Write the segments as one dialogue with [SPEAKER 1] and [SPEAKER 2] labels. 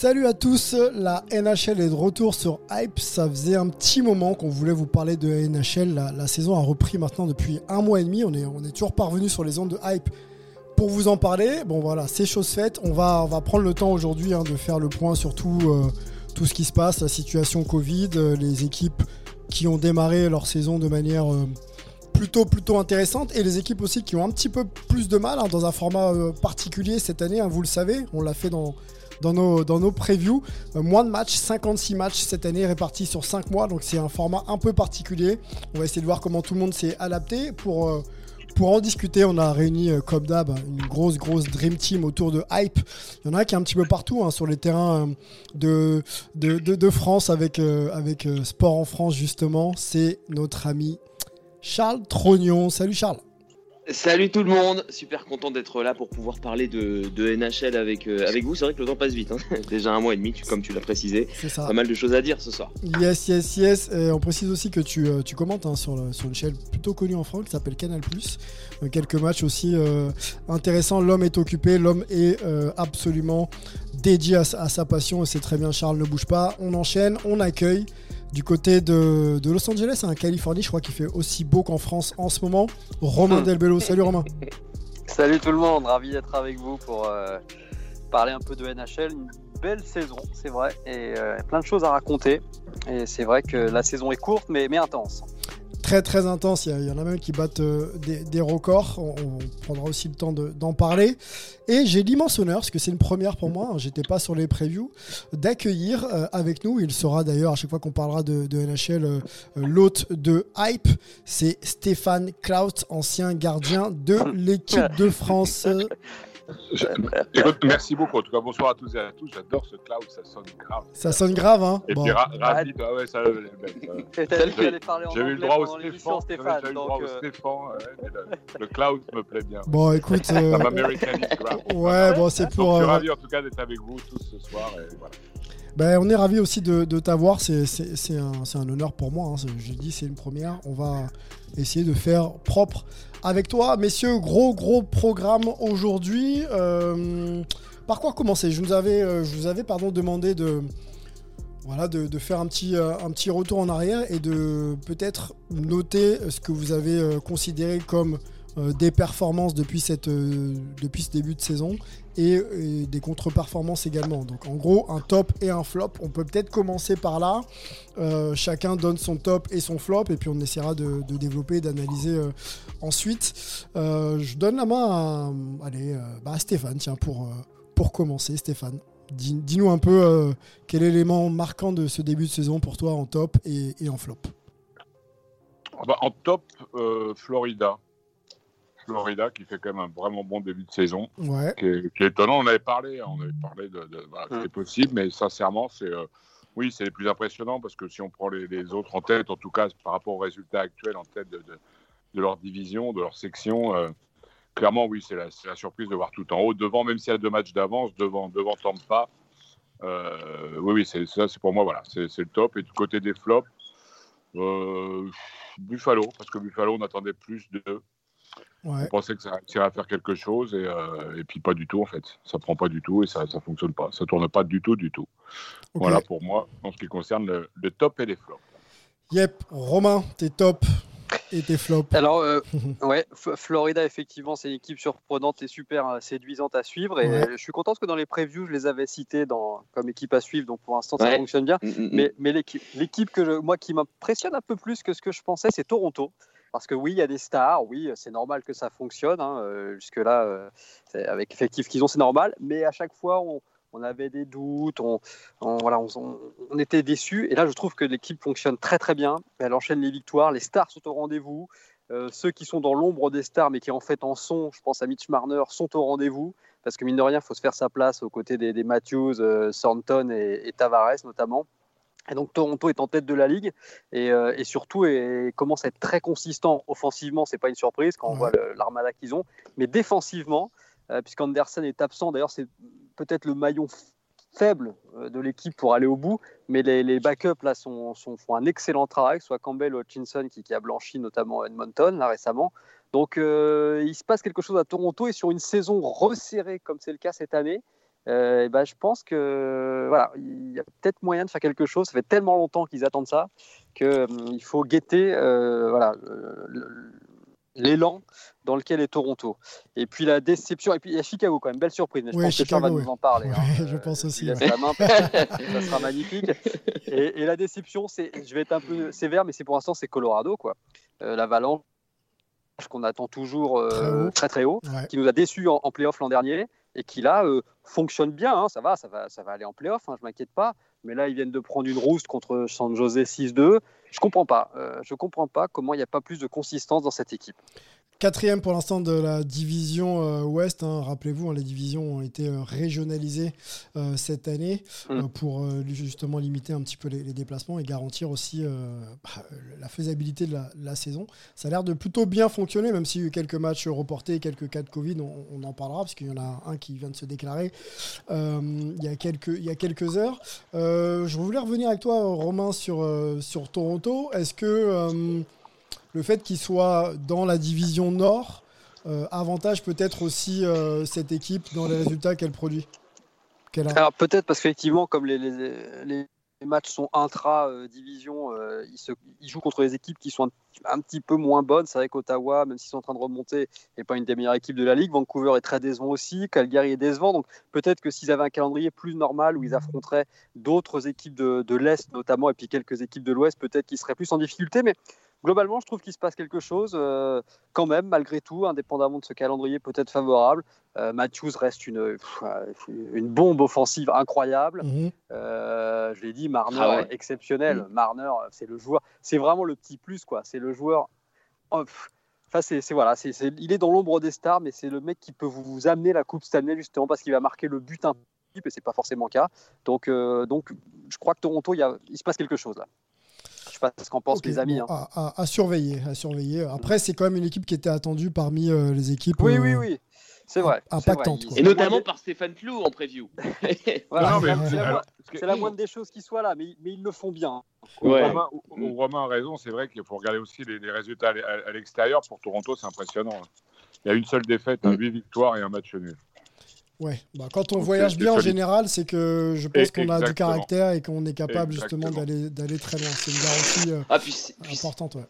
[SPEAKER 1] Salut à tous, la NHL est de retour sur Hype. Ça faisait un petit moment qu'on voulait vous parler de NHL. La, saison a repris maintenant depuis un mois et demi. On est, on est toujours parvenu sur les ondes de Hype pour vous en parler. Bon voilà, c'est chose faite. On va, on va prendre le temps aujourd'hui hein, de faire le point sur tout, euh, tout ce qui se passe, la situation Covid, euh, les équipes qui ont démarré leur saison de manière euh, plutôt, plutôt intéressante et les équipes aussi qui ont un petit peu plus de mal hein, dans un format particulier cette année. hein, vous le savez, on l'a fait dans dans nos, dans nos previews. Euh, moins de matchs, 56 matchs cette année répartis sur 5 mois, donc c'est un format un peu particulier. On va essayer de voir comment tout le monde s'est adapté. Pour, euh, pour en discuter, on a réuni euh, comme d'hab une grosse, grosse Dream Team autour de Hype. Il y en a qui est un petit peu partout hein, sur les terrains de, de, de- France avec, avec Sport en France justement. C'est notre ami Charles Trognon. Salut Charles.
[SPEAKER 2] Salut tout le monde, super content d'être là pour pouvoir parler de, de NHL avec, euh, avec vous. C'est vrai que le temps passe vite, hein. déjà un mois et demi, tu- comme tu l'as précisé.
[SPEAKER 1] C'est ça.
[SPEAKER 2] Pas mal de choses à dire ce soir.
[SPEAKER 1] Yes, yes, yes. Et on précise aussi que tu, euh, tu commentes hein, sur, le- sur une chaîne plutôt connue en France qui s'appelle Canal+. Euh, quelques matchs aussi intéressants. L'homme est occupé, l'homme est absolument dédié à, sa- à sa passion et c'est très bien. Charles ne bouge pas. On enchaîne, on accueille du côté de, de Los Angeles, en Californie. Je crois qu'il fait aussi beau qu'en France en ce moment. Romain Delbello. Salut Romain.
[SPEAKER 3] Salut tout le monde, ravi d'être avec vous pour euh, parler un peu de NHL. Une belle saison, c'est vrai, et euh, plein de choses à raconter. Et c'est vrai que la saison est courte, mais, mais intense.
[SPEAKER 1] Très très intense. Il y, en a même qui battent euh, des, records. On, prendra aussi le temps de- d'en parler. Et j'ai l'immense honneur, parce que c'est une première pour moi, hein, j'étais pas sur les previews, d'accueillir euh, avec nous, il sera d'ailleurs à chaque fois qu'on parlera de, NHL, euh, l'hôte de Hype, c'est Stéphane Klaus, ancien gardien de l'équipe de France. Euh,
[SPEAKER 4] Je- écoute, merci beaucoup. En tout cas, bonsoir à tous et à tous. J'adore ce cloud, ça sonne grave.
[SPEAKER 1] Ça sonne grave, hein
[SPEAKER 4] Et
[SPEAKER 1] Bon.
[SPEAKER 4] puis ra- rapide, ah ouais, ça. euh, J'ai-
[SPEAKER 3] t'allais parler en
[SPEAKER 4] J'ai eu le droit au Stéphane.
[SPEAKER 3] Stéphane.
[SPEAKER 4] J'ai eu le droit
[SPEAKER 3] Donc,
[SPEAKER 4] au
[SPEAKER 3] euh,
[SPEAKER 4] Stéphane. ouais, le, le cloud me plaît bien.
[SPEAKER 1] Bon, écoute, euh,
[SPEAKER 4] grave.
[SPEAKER 1] ouais, bon, c'est
[SPEAKER 4] Donc,
[SPEAKER 1] pour...
[SPEAKER 4] je suis
[SPEAKER 1] euh,
[SPEAKER 4] ravi en tout cas d'être avec vous tous ce soir. Et voilà.
[SPEAKER 1] Ben, on est ravis aussi de, de t'avoir, c'est un, honneur pour moi, hein. Je dis c'est une première, on va essayer de faire propre avec toi. Messieurs, gros gros programme aujourd'hui. Euh, par quoi commencer? Je, nous avais, euh, je vous avais pardon, demandé de, voilà, de, faire un petit, euh, un petit retour en arrière et de peut-être noter ce que vous avez considéré comme des performances depuis, cette, euh, depuis ce début de saison et, des contre-performances également. Donc en gros, un top et un flop. On peut peut-être commencer par là. Euh, chacun donne son top et son flop et puis on essaiera de, de développer, d'analyser euh, ensuite. Euh, je donne la main à, allez, euh, bah, à Stéphane, tiens, pour, euh, pour commencer. Stéphane, dis- dis-nous un peu euh, quel élément marquant de ce début de saison pour toi en top et, et en flop?
[SPEAKER 4] Ah bah, en top, euh, Florida. Florida qui fait quand même un vraiment bon début de saison.
[SPEAKER 1] Ouais.
[SPEAKER 4] qui est, qui est étonnant. On avait parlé, hein, on avait parlé de, de voilà, que c'était possible, mais sincèrement, c'est euh, oui, c'est les plus impressionnants parce que si on prend les, les autres en tête, en tout cas par rapport aux résultats actuels en tête de, de, de leur division, de leur section, euh, clairement, oui, c'est la, surprise de voir tout en haut, devant, même s'il y a deux matchs d'avance, devant, devant Tampa. Euh, oui, oui, c'est ça, c'est pour moi, voilà, c'est le top. Et du côté des flops, euh, Buffalo, parce que Buffalo, on attendait plus de.
[SPEAKER 1] Ouais.
[SPEAKER 4] On pensait que ça réussirait à faire quelque chose et, euh, et puis pas du tout en fait. Ça prend pas du tout et ça ça fonctionne pas. Ça tourne pas du tout du tout. Voilà pour moi en ce qui concerne le, le top et les flops.
[SPEAKER 1] Yep, Romain, t'es top. Et tes flops
[SPEAKER 3] Alors, euh, ouais, Florida, effectivement, c'est une équipe surprenante et super euh, séduisante à suivre. Et je suis content que dans les previews, je les avais cités dans, comme équipe à suivre. Donc, pour l'instant, ça fonctionne bien. Mm, mm, mm. Mais, mais l'équipe que moi qui m'impressionne un peu plus que ce que je pensais, c'est Toronto. Parce que oui, il y a des stars, oui, c'est normal que ça fonctionne. Hein, euh, jusque-là, avec l'effectif qu'ils ont, c'est normal. Mais à chaque fois, on, avait des doutes, on, était déçus. Et là, je trouve que l'équipe fonctionne très très bien. Elle enchaîne les victoires, les stars sont au rendez-vous. Euh, ceux qui sont dans l'ombre des stars, mais qui en fait en sont, je pense à Mitch Marner, sont au rendez-vous. Parce que mine de rien, il faut se faire sa place aux côtés des, Matthews, euh, Thornton et, Tavares notamment. Et donc Toronto est en tête de la ligue et, euh, surtout et commence à être très consistant offensivement. C'est pas une surprise quand on voit l'armada qu'ils ont, mais défensivement, puisqu'Anderson est absent. D'ailleurs, c'est peut-être le maillon faible euh, de l'équipe pour aller au bout, mais les, backups là sont, font un excellent travail, soit Campbell ou Hutchinson qui, a blanchi notamment Edmonton là récemment. Donc euh, il se passe quelque chose à Toronto et sur une saison resserrée comme c'est le cas cette année, euh, et ben, je pense que voilà, il y a peut-être moyen de faire quelque chose. Ça fait tellement longtemps qu'ils attendent ça qu'il faut guetter voilà, l'élan dans lequel est Toronto. Et puis la déception, et puis il y a Chicago quand même, belle surprise, mais je pense que Charles va nous en parler.
[SPEAKER 1] Hein. je pense aussi.
[SPEAKER 3] ça sera magnifique. Et, la déception, c'est, je vais être un peu sévère, mais c'est pour l'instant, c'est Colorado, quoi. Euh, L'Avalanche qu'on attend toujours euh, très, très haut, qui nous a déçus en, playoff l'an dernier et qui là euh, fonctionne bien. Hein. ça va, ça va, ça va aller en playoff. Hein, je m'inquiète pas. Mais là, ils viennent de prendre une rouste contre San Jose 6-2. Je comprends pas. Euh, je comprends pas comment il n'y a pas plus de consistance dans cette équipe.
[SPEAKER 1] Quatrième pour l'instant de la division euh, Ouest. Hein. Rappelez-vous, hein, les divisions ont été euh, régionalisées euh, cette année mm. pour justement limiter un petit peu les, déplacements et garantir aussi bah, la faisabilité de la, saison. Ça a l'air de plutôt bien fonctionner, même s'il y a eu quelques matchs reportés, quelques cas de Covid, on, en parlera, parce qu'il y en a un qui vient de se déclarer il, y a quelques, il y a quelques heures. je voulais revenir avec toi, Romain, sur, sur Toronto. Est-ce que le fait qu'il soit dans la division Nord euh, avantage peut-être aussi euh, cette équipe dans les résultats qu'elle produit
[SPEAKER 3] Alors peut-être parce qu'effectivement, comme les, matchs sont intra-division, euh, ils, jouent contre des équipes qui sont un, petit peu moins bonnes. C'est vrai qu'Ottawa, même s'ils sont en train de remonter, n'est pas une des meilleures équipes de la Ligue. Vancouver est très décevant aussi. Calgary est décevant. Donc peut-être que s'ils avaient un calendrier plus normal où ils affronteraient d'autres équipes de, de l'Est notamment et puis quelques équipes de l'Ouest, peut-être qu'ils seraient plus en difficulté. Mais globalement, je trouve qu'il se passe quelque chose euh, quand même, malgré tout, indépendamment de ce calendrier peut-être favorable. Euh, Matthews reste une, une bombe offensive incroyable. Mhm. Euh, je l'ai dit, Marner ah exceptionnel. Mhm. Marner, c'est le joueur, c'est vraiment le petit plus, quoi. C'est le joueur. Oh, enfin, c'est voilà, c'est il est dans l'ombre des stars, mais c'est le mec qui peut vous, amener la coupe cette année justement parce qu'il va marquer le but un et c'est pas forcément le cas. Donc, donc, je crois que Toronto, il, y a, il se passe quelque chose là sais pas ce qu'en pensent les amis. Hein.
[SPEAKER 1] à, surveiller, à surveiller. Après, c'est quand même une équipe qui était attendue parmi euh, les équipes.
[SPEAKER 3] Oui, oui, euh, oui. C'est vrai.
[SPEAKER 1] Impactante.
[SPEAKER 2] Et notamment par Stéphane Flou en preview.
[SPEAKER 3] c'est la moindre des choses qui soient là, mais, mais ils le font bien.
[SPEAKER 4] Romain, Romain, a raison, c'est vrai qu'il faut regarder aussi les, résultats à l'extérieur. Pour Toronto, c'est impressionnant. Il y a une seule défaite, 8 mm. victoires et un match nul.
[SPEAKER 1] Ouais, bah, quand on voyage bien en général, c'est que je pense qu'on a du caractère et qu'on est capable justement d'aller très loin. C'est une garantie euh, ah, importante. Ouais.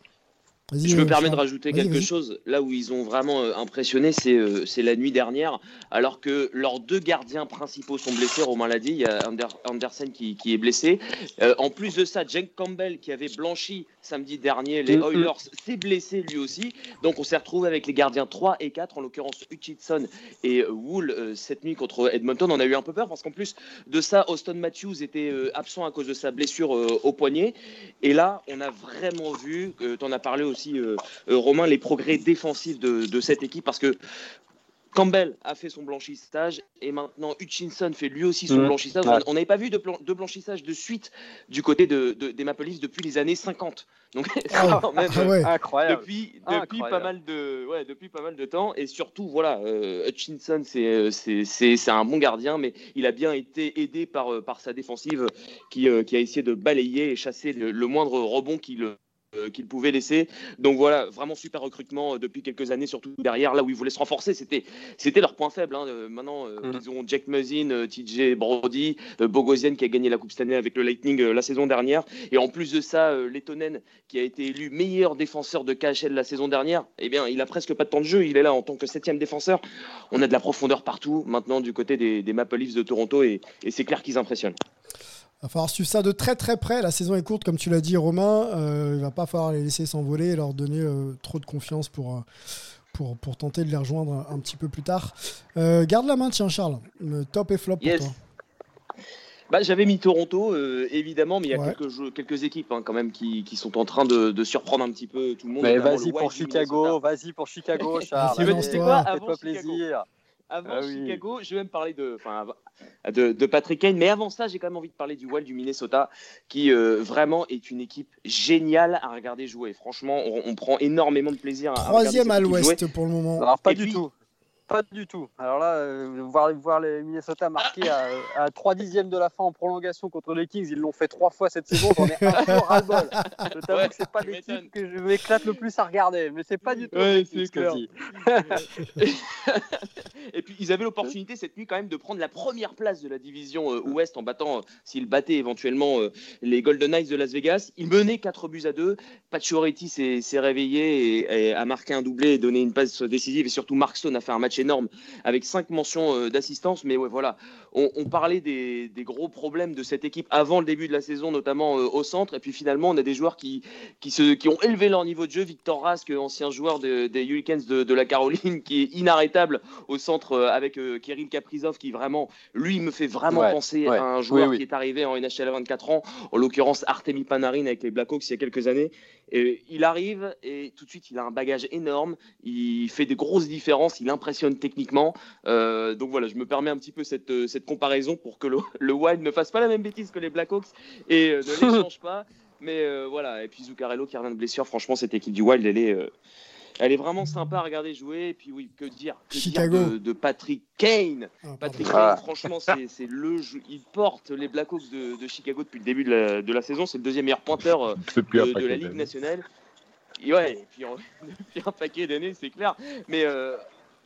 [SPEAKER 2] Je me permets de rajouter quelque chose. Là où ils ont vraiment euh, impressionné, euh, c'est la nuit dernière, alors que leurs deux gardiens principaux sont blessés. Romain l'a dit, il y a Andersen qui, est blessé. Euh, en plus de ça, Jake Campbell, qui avait blanchi samedi dernier les mm, mm. Oilers, s'est blessé lui aussi. Donc on s'est retrouvé avec les gardiens 3 et 4, en l'occurrence Hutchinson et Wool, cette nuit contre Edmonton. On a eu un peu peur parce qu'en plus de ça, Austin Matthews était absent à cause de sa blessure au poignet. Et là, on a vraiment vu, tu en as parlé aussi euh, euh, Romain, les progrès défensifs de, cette équipe parce que Campbell a fait son blanchissage et maintenant Hutchinson fait lui aussi son mmh. blanchissage. On n'avait pas vu de, blanchissage de suite du côté de, des Maple Leafs depuis les années 50. Donc
[SPEAKER 1] ah, ah
[SPEAKER 3] incroyable.
[SPEAKER 2] Depuis, depuis pas mal de ouais, depuis pas mal de temps et surtout voilà euh, Hutchinson c'est c'est un bon gardien mais il a bien été aidé par par sa défensive qui, qui a essayé de balayer et chasser le, le moindre rebond qu'il qu'ils pouvaient laisser. Donc voilà, vraiment super recrutement depuis quelques années, surtout derrière, là où ils voulaient se renforcer. C'était, c'était leur point faible. Hein. Maintenant, mm. ils ont Jack Muzzin, TJ Brody, Bogosian qui a gagné la Coupe Stanley avec le Lightning la saison dernière. Et en plus de ça, Lettonen qui a été élu meilleur défenseur de KHL la saison dernière, eh bien, il a presque pas de temps de jeu. Il est là en tant que septième défenseur. On a de la profondeur partout maintenant du côté des, des Maple Leafs de Toronto et, et c'est clair qu'ils impressionnent.
[SPEAKER 1] Il va falloir suivre ça de très très près. La saison est courte, comme tu l'as dit, Romain. Euh, il va pas falloir les laisser s'envoler et leur donner euh, trop de confiance pour, euh, pour, pour, tenter de les rejoindre un, petit peu plus tard. Euh, garde la main, tiens, Charles. top et flop pour toi.
[SPEAKER 2] Bah, J'avais mis Toronto, évidemment, mais il y a quelques, jeux, quelques équipes hein, quand même qui, qui, sont en train de, de, surprendre un petit peu tout le monde.
[SPEAKER 3] Vas-y pour Chicago, vas-y pour Chicago, Charles.
[SPEAKER 2] Fais-toi plaisir. Avant ah Chicago, je vais même parler de, de, de, Patrick Kane. Mais avant ça, j'ai quand même envie de parler du Wild du Minnesota, qui euh, vraiment est une équipe géniale à regarder jouer. Franchement, on, prend énormément de plaisir. À,
[SPEAKER 1] Troisième à l'ouest pour le moment.
[SPEAKER 3] Alors, pas du tout. Pas du tout. Alors là, euh, voir, voir les Minnesota marquer à, à 3 dixièmes de la fin en prolongation contre les Kings, ils l'ont fait trois fois cette saison. J'en ai un peu ras-le-bol. Je t'avoue que c'est pas l'équipe que je m'éclate le plus à regarder, mais c'est pas du tout.
[SPEAKER 2] Ouais, c'est clair. Et puis ils avaient l'opportunité cette nuit quand même de prendre la première place de la division euh, Ouest en battant, euh, s'ils battaient éventuellement les Golden Knights de Las Vegas. Ils menaient 4 buts à 2. Pacioretty s'est réveillé et, et, a marqué un doublé et donné une passe décisive. Et surtout, Mark Stone a fait un match énorme avec cinq mentions euh, d'assistance. Mais ouais, voilà, on, parlait des, gros problèmes de cette équipe avant le début de la saison, notamment euh, au centre. Et puis finalement, on a des joueurs qui, qui, se, qui ont élevé leur niveau de jeu. Victor Rask, ancien joueur des Hurricanes de, la Caroline, qui est inarrêtable au centre euh, avec Kirill Kaprizov, qui vraiment, lui, me fait vraiment penser à un joueur qui est arrivé en NHL à 24 ans, en l'occurrence Artemi Panarin avec les Blackhawks il y a quelques années. Et il arrive et tout de suite, il a un bagage énorme. Il fait des grosses différences. Il impressionne techniquement. Euh, donc voilà, je me permets un petit peu cette, euh, cette comparaison pour que le, le, Wild ne fasse pas la même bêtise que les Blackhawks et euh, ne les change pas. Mais voilà, et puis Zuccarello qui revient de blessure, franchement, cette équipe du Wild, elle est, elle est vraiment sympa à regarder jouer. Et puis oui, que dire, de, Patrick Kane? Ah, Patrick Kane, ah. franchement, c'est le jeu. Il porte les Blackhawks de, de Chicago depuis le début de la, de la saison. C'est le deuxième meilleur pointeur de, la Ligue nationale. Et ouais, et puis depuis un paquet d'années, c'est clair. Mais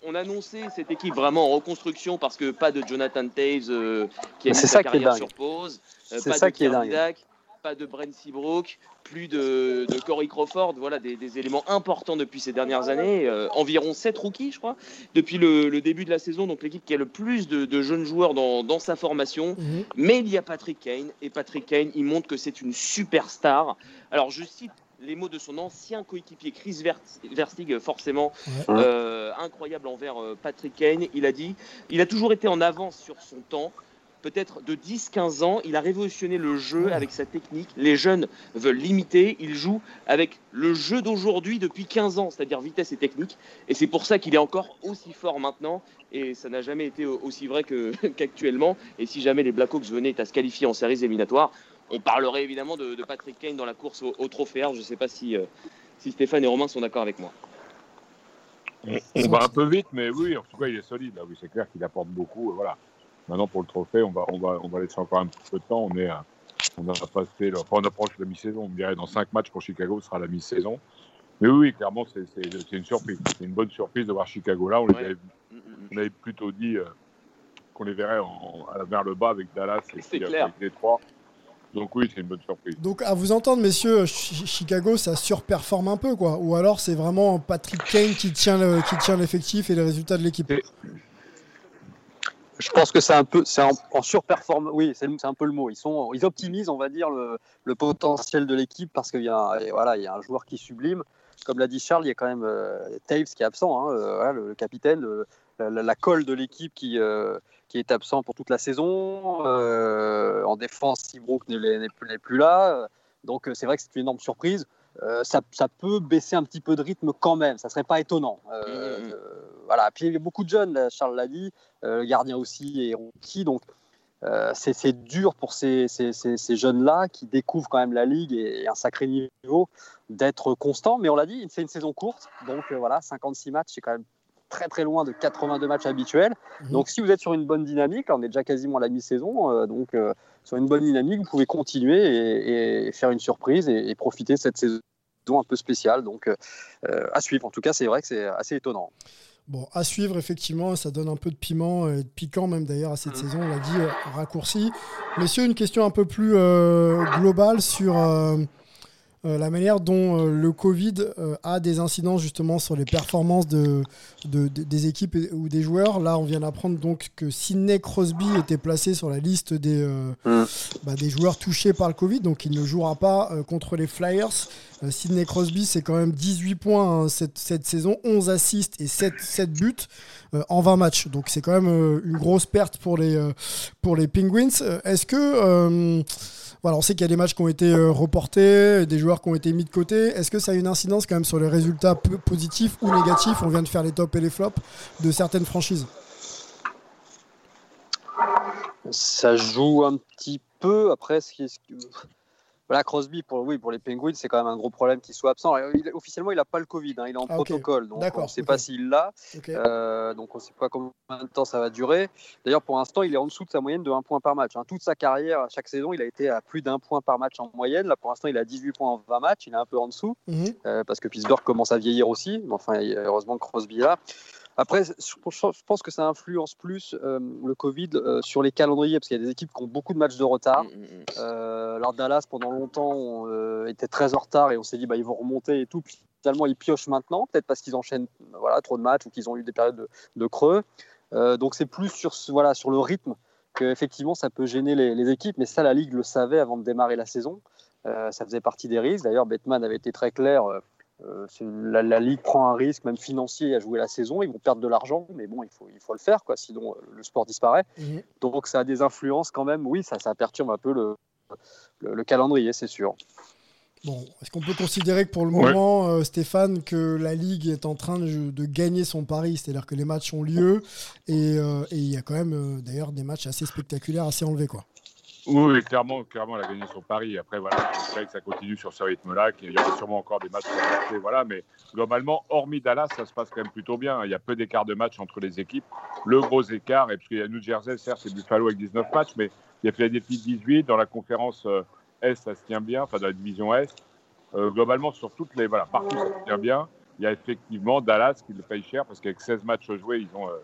[SPEAKER 2] on annonçait cette équipe vraiment en reconstruction parce que pas de Jonathan Taves euh, qui a mis sa carrière sur pause, euh, pas ça de qui est pas de Brent Seabrook, plus de, Corey Crawford, voilà des, éléments importants depuis ces dernières années, euh, environ 7 rookies je crois, depuis le, début de la saison, donc l'équipe qui a le plus de, jeunes joueurs dans, sa formation, mhm. mais il y a Patrick Kane, et Patrick Kane il montre que c'est une superstar. Alors je cite les mots de son ancien coéquipier Chris Verstig, forcément euh, incroyable envers euh, Patrick Kane. Il a dit il a toujours été en avance sur son temps. Peut-être de 10-15 ans, il a révolutionné le jeu avec sa technique. Les jeunes veulent l'imiter. Il joue avec le jeu d'aujourd'hui depuis 15 ans, c'est-à-dire vitesse et technique. Et c'est pour ça qu'il est encore aussi fort maintenant. Et ça n'a jamais été aussi vrai qu'actuellement. et si jamais les Blackhawks venaient à se qualifier en séries éliminatoires, on parlerait évidemment de, Patrick Kane dans la course au, trophée Je ne sais pas si, euh, si Stéphane et Romain sont d'accord avec moi.
[SPEAKER 4] On, va un peu vite, mais oui, en tout cas, il est solide. Oui, c'est clair qu'il apporte beaucoup. Voilà. Maintenant, pour le trophée, on va, on va, on va laisser encore un petit peu de temps. On est, on a passé, le, on approche la mi-saison. On dirait dans cinq matchs pour Chicago, ce sera la mi-saison. Mais oui, clairement, c'est une surprise. C'est une bonne surprise de voir Chicago là. On, avait, on avait, plutôt dit euh, qu'on les verrait en, vers le bas avec Dallas et puis, avec Détroit. Donc oui, c'est une bonne surprise.
[SPEAKER 1] Donc à vous entendre, messieurs, Chicago, ça surperforme un peu, quoi. Ou alors c'est vraiment Patrick Kane qui tient le, qui tient l'effectif et les résultats de l'équipe.
[SPEAKER 3] Je pense que c'est un peu, c'est en, surperforme. Oui, c'est un peu le mot. Ils sont, ils optimisent, on va dire, le, potentiel de l'équipe parce qu'il y a, voilà, il y a un joueur qui sublime. Comme l'a dit Charles, il y a quand même euh, Taves qui est absent, hein, euh, le, capitaine, la, colle de l'équipe qui, euh, qui est absent pour toute la saison. Euh, en défense, Seabrook n'est plus là. Donc c'est vrai que c'est une énorme surprise. Euh, ça, ça, peut baisser un petit peu de rythme quand même, ça serait pas étonnant. Euh, voilà. Puis il y a beaucoup de jeunes, Charles l'a dit, le gardien aussi est rookie, donc c'est dur pour ces, ces, ces, jeunes-là qui découvrent quand même la ligue et, un sacré niveau d'être constant. Mais on l'a dit, c'est une saison courte, donc voilà, 56 matchs, c'est quand même très très loin de 82 matchs habituels. Mhm. Donc si vous êtes sur une bonne dynamique, on est déjà quasiment à la mi-saison, euh, donc euh, sur une bonne dynamique, vous pouvez continuer et, faire une surprise et, profiter de cette saison un peu spéciale. Donc, à suivre. En tout cas, c'est vrai que c'est assez étonnant.
[SPEAKER 1] Bon, à suivre, effectivement, ça donne un peu de piment et de piquant, même d'ailleurs, à cette mmh. saison, on l'a dit, raccourci. Messieurs, une question un peu plus globale sur euh, la manière dont euh, le Covid euh, a des incidences justement sur les performances de, des équipes ou des joueurs. Là, on vient d'apprendre donc que Sidney Crosby était placé sur la liste des, mm. bah, des joueurs touchés par le Covid, donc il ne jouera pas contre les Flyers. Sidney Crosby, c'est quand même 18 points hein, cette, cette, saison, 11 assists et 7, 7 buts en 20 matchs. Donc c'est quand même une grosse perte pour les, pour les Penguins. Est-ce que voilà, on sait qu'il y a des matchs qui ont été euh, reportés, des joueurs qui ont été mis de côté. Est-ce que ça a une incidence quand même sur les résultats positifs ou négatifs? On vient de faire les tops et les flops de certaines franchises.
[SPEAKER 3] Ça joue un petit peu. Après, ce qui est voilà, Crosby, pour, oui, pour les Penguins, c'est quand même un gros problème qu'il soit absent. officiellement, il n'a pas le Covid, hein, il est en ah, protocole, donc on ne sait pas s'il l'a. Euh, donc on ne sait pas combien de temps ça va durer. D'ailleurs, pour l'instant, il est en dessous de sa moyenne de 1 point par match. Hein. Toute sa carrière, chaque saison, il a été à plus d'un point par match en moyenne. Là, pour l'instant, il a 18 points en 20 matchs, il est un peu en dessous, mhm. euh, parce que Pittsburgh commence à vieillir aussi. Mais enfin, heureusement que Crosby est là. Après, je pense que ça influence plus euh, le Covid euh, sur les calendriers, parce qu'il y a des équipes qui ont beaucoup de matchs de retard. Mm, mm, mm. Euh, alors Dallas, pendant longtemps, était très en retard et on s'est dit bah, ils vont remonter et tout. Puis finalement, ils piochent maintenant, peut-être parce qu'ils enchaînent voilà, trop de matchs ou qu'ils ont eu des périodes de, creux. donc c'est plus sur, voilà, sur le rythme qu'effectivement ça peut gêner les, les, équipes, mais ça, la Ligue le savait avant de démarrer la saison. ça faisait partie des risques. D'ailleurs, Bettman avait été très clair euh, la, Ligue prend un risque, même financier, à jouer la saison. Ils vont perdre de l'argent, mais bon, il faut, il faut le faire, quoi, sinon euh, le sport disparaît. Mhm. Donc ça a des influences quand même. Oui, ça, ça perturbe un peu le, le, calendrier, c'est sûr.
[SPEAKER 1] Bon, est-ce qu'on peut considérer que pour le moment, euh, Stéphane, que la Ligue est en train de, de gagner son pari C'est-à-dire que les matchs ont lieu et il y a quand même d'ailleurs des matchs assez spectaculaires, assez enlevés. Quoi.
[SPEAKER 4] Oui, clairement, clairement, elle a gagné son pari. Après, voilà, que ça continue sur ce rythme-là, qu'il y aura sûrement encore des matchs à voilà. Mais globalement, hormis Dallas, ça se passe quand même plutôt bien. Il y a peu d'écart de match entre les équipes. Le gros écart, et parce qu'il y a New Jersey, certes, c'est Buffalo avec 19 matchs, mais il y a Philadelphie 18. Dans la conférence euh, Est, ça se tient bien, enfin dans la division Est. Euh, globalement, sur toutes les, voilà, partout, ça se tient bien. Il y a effectivement Dallas qui le paye cher parce qu'avec 16 matchs joués, ils ont. Euh,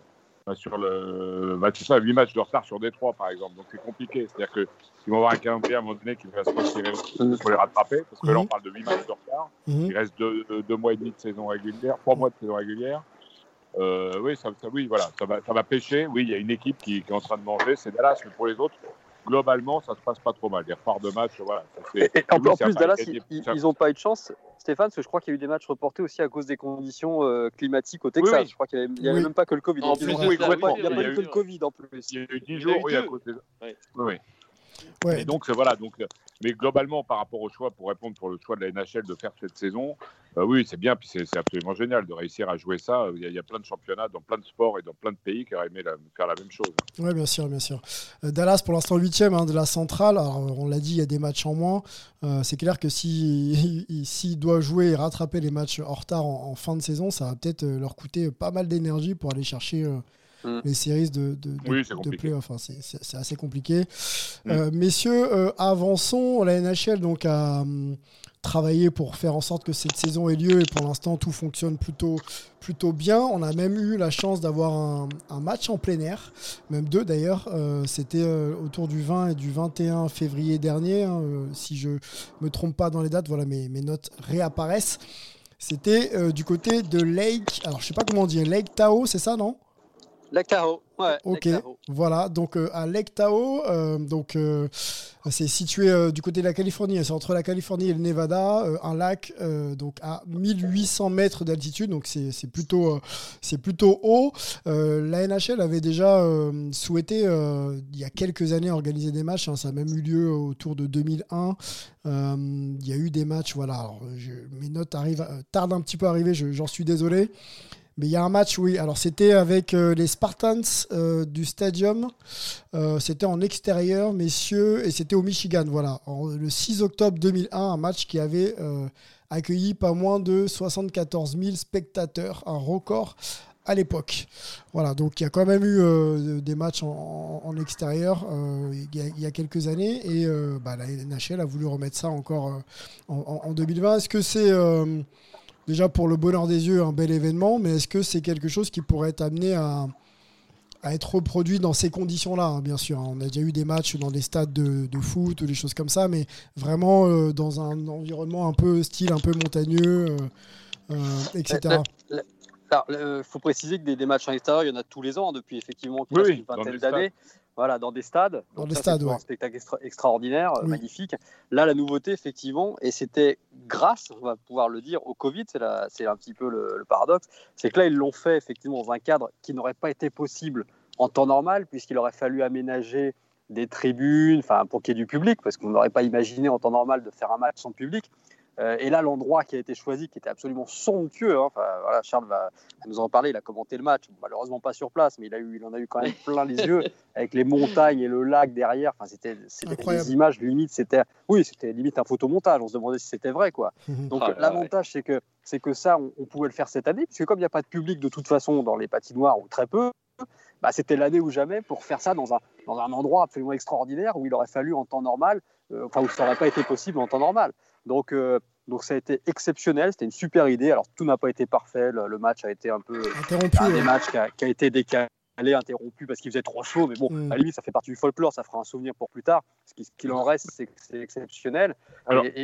[SPEAKER 4] sur le match, ça, 8 matchs de retard sur Détroit, par exemple. Donc c'est compliqué. C'est-à-dire qu'ils vont avoir un calendrier à un moment donné qui va se retirer pour les rattraper. Parce que là, on mhm. parle de 8 matchs de retard. Mhm. Il reste 2 deux, mois et demi de saison régulière, 3 mois de saison régulière. Euh, oui, ça, oui, voilà, ça va, ça va pêcher. Oui, il y a une équipe qui, qui est en train de manger, c'est Dallas. Mais pour les autres, globalement, ça se passe pas trop mal. Les reparts de match, voilà.
[SPEAKER 3] et, en, plus, Dallas, ils n'ont pas eu de chance, Stéphane, parce que je crois qu'il y a eu des matchs reportés aussi à cause des conditions euh, climatiques au Texas. Je crois qu'il n'y avait, même pas que le Covid.
[SPEAKER 4] En plus, il n'y a, pas
[SPEAKER 3] eu que le Covid en plus.
[SPEAKER 4] Il y a eu 10 jours, oui, à cause des. Oui. Et donc, voilà. Donc, mais globalement, par rapport au choix, pour répondre pour le choix de la NHL de faire cette saison, euh, oui, c'est bien, puis c'est absolument génial de réussir à jouer ça. Il y, a, plein de championnats dans plein de sports et dans plein de pays qui auraient aimé faire la même chose.
[SPEAKER 1] Oui, bien sûr, bien sûr. Euh, Dallas, pour l'instant, 8 hein, de la centrale. Alors, on l'a dit, il y a des matchs en moins. Euh, c'est clair que s'il si, doit jouer et rattraper les matchs en retard en, fin de saison, ça va peut-être leur coûter pas mal d'énergie pour aller chercher Mm. les séries de, de, de, Enfin, c'est assez compliqué. Mm. Euh, messieurs, euh, avançons. La NHL donc, a hum, travaillé pour faire en sorte que cette saison ait lieu et pour l'instant tout fonctionne plutôt, plutôt bien. On a même eu la chance d'avoir un, match en plein air, même deux d'ailleurs. Euh, c'était autour du 20 et du 21 février dernier. Hein, si je me trompe pas dans les dates, voilà, mes, mes notes réapparaissent. C'était du côté de Lake, alors je sais pas comment dire, Lake Tao, c'est ça, non?
[SPEAKER 3] Lake Tahoe, ouais.
[SPEAKER 1] Ok, voilà, donc euh, à Lake Tahoe, euh, donc euh, c'est situé du côté de la Californie, c'est entre la Californie et le Nevada, un lac donc à 1800 mètres d'altitude, donc c'est plutôt, c'est plutôt haut. la NHL avait déjà souhaité, il y a quelques années, organiser des matchs, hein, ça a même eu lieu autour de 2001. Il y a eu des matchs, voilà, mes notes arrivent, tardent un petit peu à arriver, j'en suis désolé. Mais il y a un match, oui. Alors, c'était avec euh, les Spartans euh, du Stadium. Euh, c'était en extérieur, messieurs, et c'était au Michigan. Voilà. le 6 octobre 2001, un match qui avait accueilli pas moins de 74 000 spectateurs. Un record à l'époque. Voilà, donc il y a quand même eu des matchs en, extérieur il y, a quelques années et bah, la NHL a voulu remettre ça encore en, en, 2020. Est-ce que c'est déjà pour le bonheur des yeux un bel événement, mais est-ce que c'est quelque chose qui pourrait être amené à, être reproduit dans ces conditions-là, hein, bien sûr. On a déjà eu des matchs dans des stades de, foot ou des choses comme ça, mais vraiment euh, dans un environnement un peu style, un peu montagneux, euh, euh, etc.
[SPEAKER 3] Il faut préciser que des, matchs en extérieur, il y en a tous les ans, hein, depuis effectivement une vingtaine d'années voilà, dans des stades.
[SPEAKER 1] Dans des stades,
[SPEAKER 3] Un spectacle extraordinaire, euh, magnifique. Là, la nouveauté, effectivement, et c'était grâce, on va pouvoir le dire, au Covid, c'est un petit peu le, paradoxe, c'est que là, ils l'ont fait effectivement dans un cadre qui n'aurait pas été possible en temps normal, puisqu'il aurait fallu aménager des tribunes, enfin pour qu'il y ait du public, parce qu'on n'aurait pas imaginé en temps normal de faire un match sans public. Euh, et là, l'endroit qui a été choisi, qui était absolument somptueux, hein, enfin, voilà, Charles va, nous en parler, il a commenté le match, malheureusement pas sur place, mais il, a eu, il en a eu quand même plein les yeux, avec les montagnes et le lac derrière. Enfin, c'était des images limite, c'était oui, c'était limite un photomontage. On se demandait si c'était vrai, quoi. Donc ah, l'avantage, c'est que c'est que ça, on, pouvait le faire cette année, puisque comme il n'y a pas de public de toute façon dans les patinoires ou très peu, bah, c'était l'année ou jamais pour faire ça dans un, dans un endroit absolument extraordinaire où il aurait fallu en temps normal, euh, enfin où ça n'aurait pas été possible en temps normal. Donc, euh, donc ça a été exceptionnel, c'était une super idée. Alors tout n'a pas été parfait, le, match a été un peu
[SPEAKER 1] interrompu,
[SPEAKER 3] un des matchs qui a, été décalé, interrompu parce qu'il faisait trop chaud. Mais bon, mm. à la limite, ça fait partie du folklore, ça fera un souvenir pour plus tard. Ce qu'il en reste, c'est que c'est exceptionnel. et,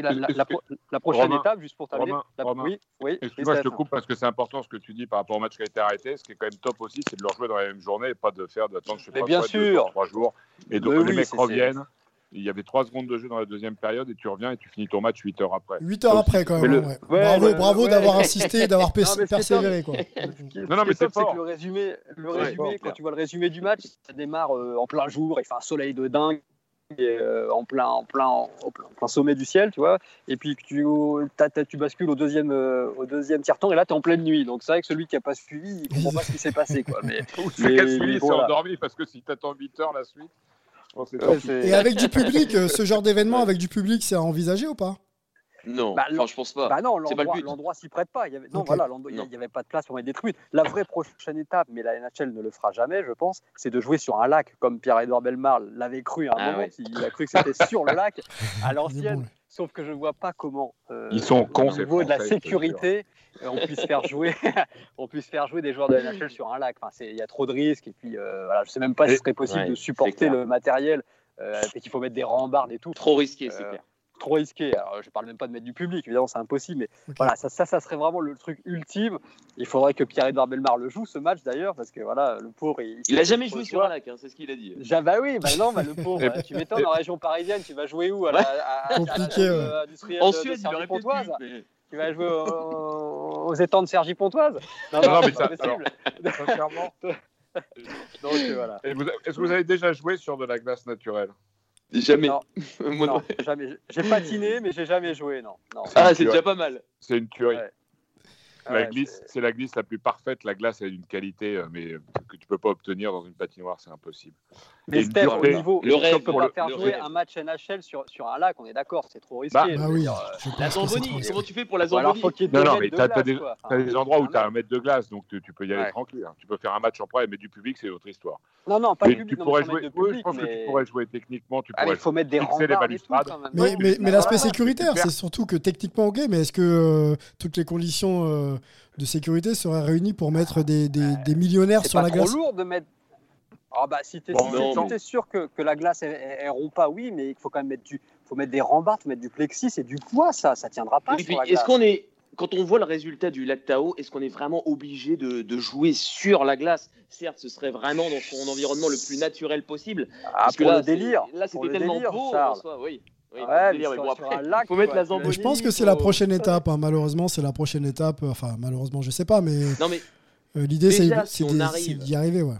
[SPEAKER 3] la, prochaine étape, juste pour terminer,
[SPEAKER 4] oui, oui. Excuse-moi, je te coupe parce que c'est important ce que tu dis par rapport au match qui a été arrêté. Ce qui est quand même top aussi, c'est de le rejouer dans la même journée et pas de faire d'attendre je sais
[SPEAKER 3] pas bien sûr.
[SPEAKER 4] trois jours. Et donc les mecs reviennent il y avait 3 secondes de jeu dans la deuxième période et tu reviens et tu finis ton match 8 heures après.
[SPEAKER 1] 8 heures après quand même. bravo, bravo d'avoir insisté, d'avoir persévéré. Quoi.
[SPEAKER 3] non, non, mais c'est fort. Le résumé, le résumé quand tu vois le résumé du match, ça démarre euh, en plein jour, il fait un soleil de dingue. Euh, en, plein, en, plein, en, plein, sommet du ciel, tu vois, et puis que tu, tu bascules au deuxième, euh, au deuxième tiers-temps, et là, tu es en pleine nuit. Donc, c'est vrai que celui qui n'a pas suivi, il ne comprend pas ce qui s'est passé. Quoi. Mais,
[SPEAKER 4] mais, celui qui s'est endormi, parce que si tu attends 8 heures la suite.
[SPEAKER 1] Et avec du public, euh, ce genre d'événement avec du public, c'est à envisager ou pas?
[SPEAKER 2] Non, bah, je pense pas.
[SPEAKER 3] Bah non, l'endroit s'y prête pas. Il y avait, non, voilà, il n'y avait pas de place pour mettre des tribunes. La vraie prochaine étape, mais la NHL ne le fera jamais, je pense, c'est de jouer sur un lac, comme Pierre-Edouard Belmar l'avait cru à un ah moment. Il a cru que c'était sur le lac, à l'ancienne. Sauf que je ne vois pas comment,
[SPEAKER 4] euh, Ils sont cons,
[SPEAKER 3] au niveau de la sécurité, euh, on puisse faire jouer, on puisse faire jouer des joueurs de la NHL sur un lac. Enfin, il y a trop de risques. Et puis, euh, voilà, je ne sais même pas si ce serait possible de supporter le matériel et qu'il faut mettre des rambardes et tout.
[SPEAKER 2] Trop risqué, c'est clair
[SPEAKER 3] trop risqué. Alors, je parle même pas de mettre du public, évidemment, c'est impossible. Mais voilà, ça, ça, serait vraiment le truc ultime. Il faudrait que Pierre-Edouard Belmar le joue, ce match d'ailleurs, parce que voilà, le pauvre.
[SPEAKER 2] Il, il a jamais joué sur un lac, hein, c'est ce qu'il a dit.
[SPEAKER 3] bah oui, bah non, bah, le pauvre. tu m'étonnes, en région parisienne, tu vas jouer où à la, à,
[SPEAKER 1] Compliqué,
[SPEAKER 2] En Suède, il aurait
[SPEAKER 3] Pontoise. Tu vas jouer aux, étangs de Sergi Pontoise
[SPEAKER 4] Non, non, mais ça, alors, sincèrement. voilà. Est-ce que vous avez déjà joué sur de la glace naturelle?
[SPEAKER 2] Jamais.
[SPEAKER 3] Non, jamais. J'ai patiné, mais j'ai jamais joué, non. non.
[SPEAKER 2] Ah, c'est déjà pas mal.
[SPEAKER 4] C'est une tuerie. La glisse, c'est la glisse la plus parfaite. La glace a une qualité, euh, mais euh, que tu peux pas obtenir dans une patinoire, c'est impossible.
[SPEAKER 3] Mais Steph, au niveau, le rêve, peut pas faire jouer un match NHL sur, sur un lac, on est d'accord, c'est trop risqué.
[SPEAKER 1] Bah, bah oui,
[SPEAKER 2] euh, la Zamboni, comment tu fais pour la Zamboni
[SPEAKER 4] Non, non, mais tu as, des, des, endroits où tu as un mètre de glace, donc tu, peux y aller tranquille. Hein. Tu peux faire un match en pro, mais du public, c'est autre histoire.
[SPEAKER 3] Non, non, pas mais public.
[SPEAKER 4] Tu pourrais jouer, je pense que tu pourrais jouer techniquement. Tu
[SPEAKER 3] pourrais il faut mettre des
[SPEAKER 4] rambardes et tout,
[SPEAKER 1] Mais l'aspect sécuritaire, c'est surtout que techniquement, ok, mais est-ce que toutes les conditions de sécurité seraient réunies pour mettre des millionnaires sur la glace
[SPEAKER 3] C'est lourd de mettre ah bah, si tu es, sûr que, que, la glace elle, rompt pas, oui, mais il faut quand même mettre du, faut mettre des rambardes, mettre du plexis, c'est du poids, ça, ça tiendra pas.
[SPEAKER 2] Est-ce qu'on est, quand on voit le résultat du lac Tao, est-ce qu'on est vraiment obligé de, de, jouer sur la glace? Certes, ce serait vraiment dans son environnement le plus naturel possible.
[SPEAKER 3] Ah, parce que là, le délire.
[SPEAKER 2] Là, c'était tellement beau. oui.
[SPEAKER 3] Oui, il
[SPEAKER 2] faut mettre la Zamboni,
[SPEAKER 1] Je pense que c'est la prochaine étape. Hein. Malheureusement, c'est la prochaine étape. Enfin, malheureusement, je sais pas, mais, mais... Euh, l'idée, c'est d'y arriver. Ouais.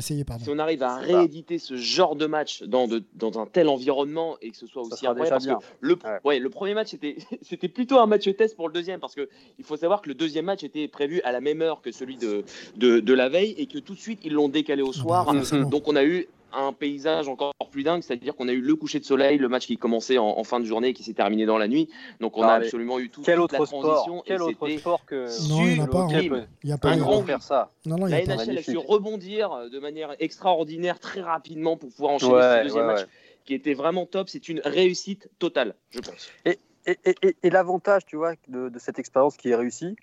[SPEAKER 2] Si on arrive à rééditer ce genre de match dans, dans un tel environnement et que ce soit aussi incroyable, parce que le, ouais. le premier match c'était plutôt un match test pour le deuxième parce que il faut savoir que le deuxième match était prévu à la même heure que celui de, de, la veille et que tout de suite ils l'ont décalé au ah soir. Bah, donc on a eu un paysage encore plus dingue, c'est-à-dire qu'on a eu le coucher de soleil, le match qui commençait en, fin de journée et qui s'est terminé dans la nuit. Donc on a absolument eu tout.
[SPEAKER 3] Quel autre sport Quel autre sport que
[SPEAKER 1] non, il n'y a pas. Il y a pas
[SPEAKER 2] un grand
[SPEAKER 3] faire ça.
[SPEAKER 2] Non, non, la NHL a su rebondir de manière extraordinaire très rapidement pour pouvoir enchaîner ce deuxième match qui était vraiment top. C'est une réussite totale, je pense.
[SPEAKER 3] Et, et, et, et l'avantage, tu vois, de, de cette expérience qui est réussie,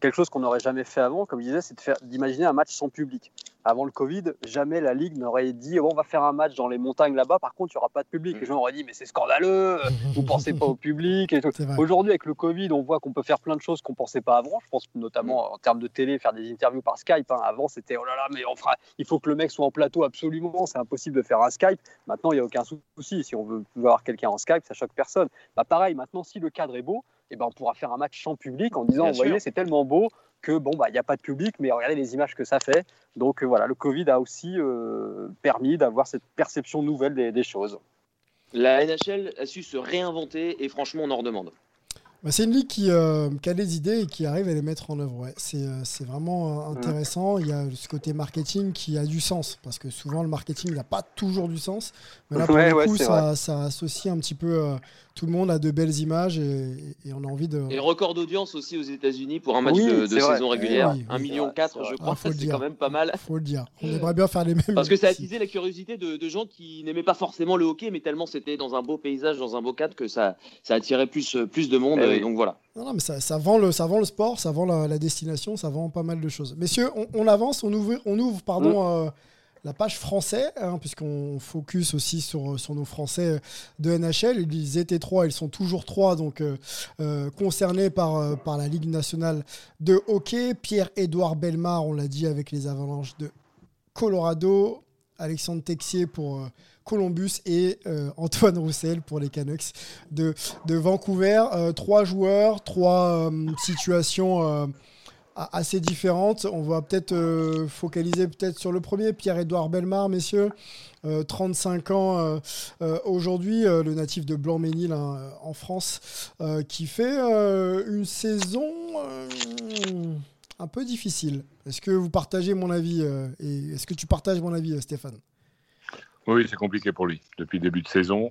[SPEAKER 3] quelque chose qu'on n'aurait jamais fait avant, comme je disais, c'est d'imaginer un match sans public. Avant le Covid, jamais la Ligue n'aurait dit oh, on va faire un match dans les montagnes là-bas, par contre, il n'y aura pas de public. Les gens auraient dit mais c'est scandaleux, vous ne pensez pas au public. Aujourd'hui, avec le Covid, on voit qu'on peut faire plein de choses qu'on ne pensait pas avant. Je pense notamment en termes de télé, faire des interviews par Skype. Hein. Avant, c'était oh là là, mais on fera... il faut que le mec soit en plateau absolument, c'est impossible de faire un Skype. Maintenant, il n'y a aucun souci. Si on veut voir quelqu'un en Skype, ça choque personne. Bah, pareil, maintenant, si le cadre est beau, eh ben, on pourra faire un match sans public en disant, vous voyez, c'est tellement beau que bon, bah, il n'y a pas de public, mais regardez les images que ça fait. Donc euh, voilà, le Covid a aussi euh, permis d'avoir cette perception nouvelle des, choses.
[SPEAKER 2] La NHL a su se réinventer et franchement, on en redemande.
[SPEAKER 1] Bah, c'est une ligue qui, euh, qui, a des idées et qui arrive à les mettre en œuvre. Ouais. C'est vraiment intéressant. Il y a ce côté marketing qui a du sens parce que souvent le marketing n'a pas toujours du sens. Mais là, pour le coup, ça, ça, associe un petit peu tout le monde a de belles images et, on a envie de.
[SPEAKER 2] Et record d'audience aussi aux États-Unis pour un match de, saison régulière. 1,4 million, je crois, ah, c'est quand même pas mal.
[SPEAKER 1] faut le dire. On aimerait bien faire les mêmes.
[SPEAKER 2] Parce que ça a attisé la curiosité de, gens qui n'aimaient pas forcément le hockey, mais tellement c'était dans un beau paysage, dans un beau cadre, que ça, ça attirait plus, plus de monde. Donc voilà.
[SPEAKER 1] Non, non mais ça, ça, vend le, ça vend le sport, ça vend la, destination, ça vend pas mal de choses. Messieurs, on, avance, on ouvre, on ouvre pardon, mm. euh, la page français, hein, puisqu'on focus aussi sur, sur nos Français de NHL. Ils étaient trois, ils sont toujours trois, donc euh, euh, concernés par, euh, par la Ligue nationale de hockey. Pierre-Édouard Belmar, on l'a dit, avec les Avalanches de Colorado. Alexandre Texier pour Columbus et Antoine Roussel pour les Canucks de, Vancouver. trois joueurs, trois situations assez différentes. On va peut-être euh, focaliser peut-être sur le premier, Pierre-Édouard Belmar, messieurs. 35 euh, ans euh, aujourd'hui, le natif de Blanc-Ménil hein, en France, qui fait une saison un peu difficile. Est-ce que vous partagez mon avis et est-ce que tu partages mon avis, Stéphane?
[SPEAKER 4] Oui, c'est compliqué pour lui depuis le début de saison.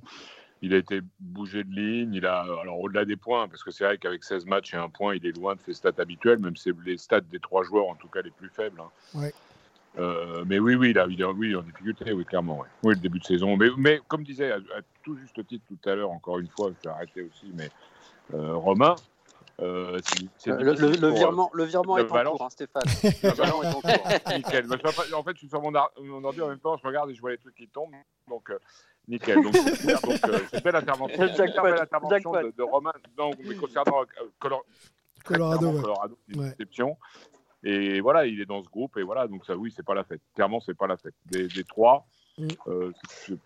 [SPEAKER 4] Il a été bougé de ligne. Il a, alors au-delà des points, parce que c'est vrai qu'avec 16 matchs et un point, il est loin de ses stats habituelles, même si c'est les stats des trois joueurs, en tout cas les plus faibles. Hein. Euh, mais oui, oui, il a, il oui, en difficulté, oui, clairement. Oui, le début de saison. Mais, mais comme disait à, tout juste titre tout à l'heure, encore une fois, je vais arrêter aussi, mais euh, Romain,
[SPEAKER 3] euh, le, virement, le virement est en cours, hein, Stéphane. Le virement est en
[SPEAKER 4] cours. Nickel. en fait, je suis sur mon, mon ordi en même temps, je regarde et je vois les trucs qui tombent. Donc, Nickel. Donc, donc euh, c'est belle intervention, belle intervention de, de, Romain. Non, mais concernant euh, Colorado, ouais. exception. Et voilà, il est dans ce groupe. Et voilà, donc ça, oui, c'est pas la fête. Clairement, c'est pas la fête. Des, des trois, mm. euh,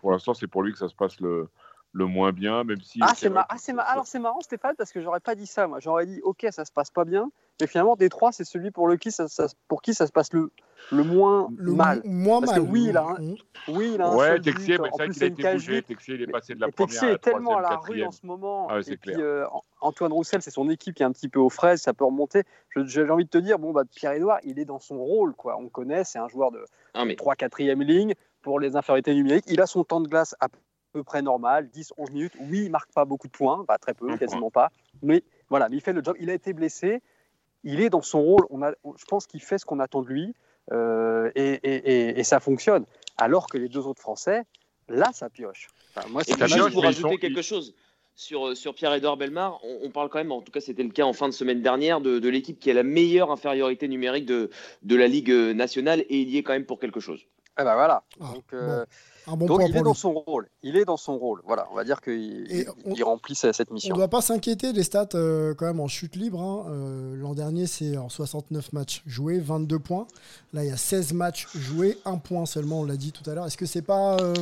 [SPEAKER 4] pour l'instant, c'est pour lui que ça se passe le, le moins bien, même si.
[SPEAKER 3] Ah, c'est ah, Alors, c'est marrant, Stéphane, parce que j'aurais pas dit ça. Moi, j'aurais dit, OK, ça se passe pas bien. Mais finalement, des trois, c'est celui pour, le qui ça, ça, pour qui ça se passe le, le moins
[SPEAKER 1] le
[SPEAKER 3] mal.
[SPEAKER 1] Moins
[SPEAKER 3] Parce
[SPEAKER 1] mal.
[SPEAKER 3] Que oui, il a un, oui, il a un
[SPEAKER 4] ouais, Texier, mais c'est vrai qu'il a été bougé. Texier, il est passé de la première
[SPEAKER 3] Texier
[SPEAKER 4] est
[SPEAKER 3] tellement à la
[SPEAKER 4] rue
[SPEAKER 3] en ce moment.
[SPEAKER 4] Ah, c'est
[SPEAKER 3] clair. Puis, euh, Antoine Roussel, c'est son équipe qui est un petit peu aux fraises, ça peut remonter. J'ai envie de te dire, bon, bah, Pierre-Edouard, il est dans son rôle. quoi. On connaît, c'est un joueur de ah, mais... 3-4e ligne pour les infériorités numériques. Il a son temps de glace à peu près normal, 10-11 minutes. Oui, il marque pas beaucoup de points, bah, très peu, quasiment pas. Mais voilà, mais il fait le job. Il a été blessé il est dans son rôle. On a, je pense qu'il fait ce qu'on attend de lui euh, et, ça fonctionne. Alors que les deux autres Français, là, ça pioche.
[SPEAKER 2] moi, et juste pour rajouter quelque chose sur, sur Pierre-Edouard Belmar, on, parle quand même, en tout cas c'était le cas en fin de semaine dernière, de, l'équipe qui a la meilleure infériorité numérique de, de la Ligue nationale et il y est quand même pour quelque chose.
[SPEAKER 3] Eh ben voilà. Ah, Donc, euh, donc il est dans son rôle. Il est dans son rôle. Voilà, on va dire qu'il il remplit cette mission.
[SPEAKER 1] On ne doit pas s'inquiéter des stats euh, quand même en chute libre. Hein. Euh, l'an dernier, c'est en 69 matchs joués, 22 points. Là, il y a 16 matchs joués, 1 point seulement, on l'a dit tout à l'heure. Est-ce que c'est pas euh,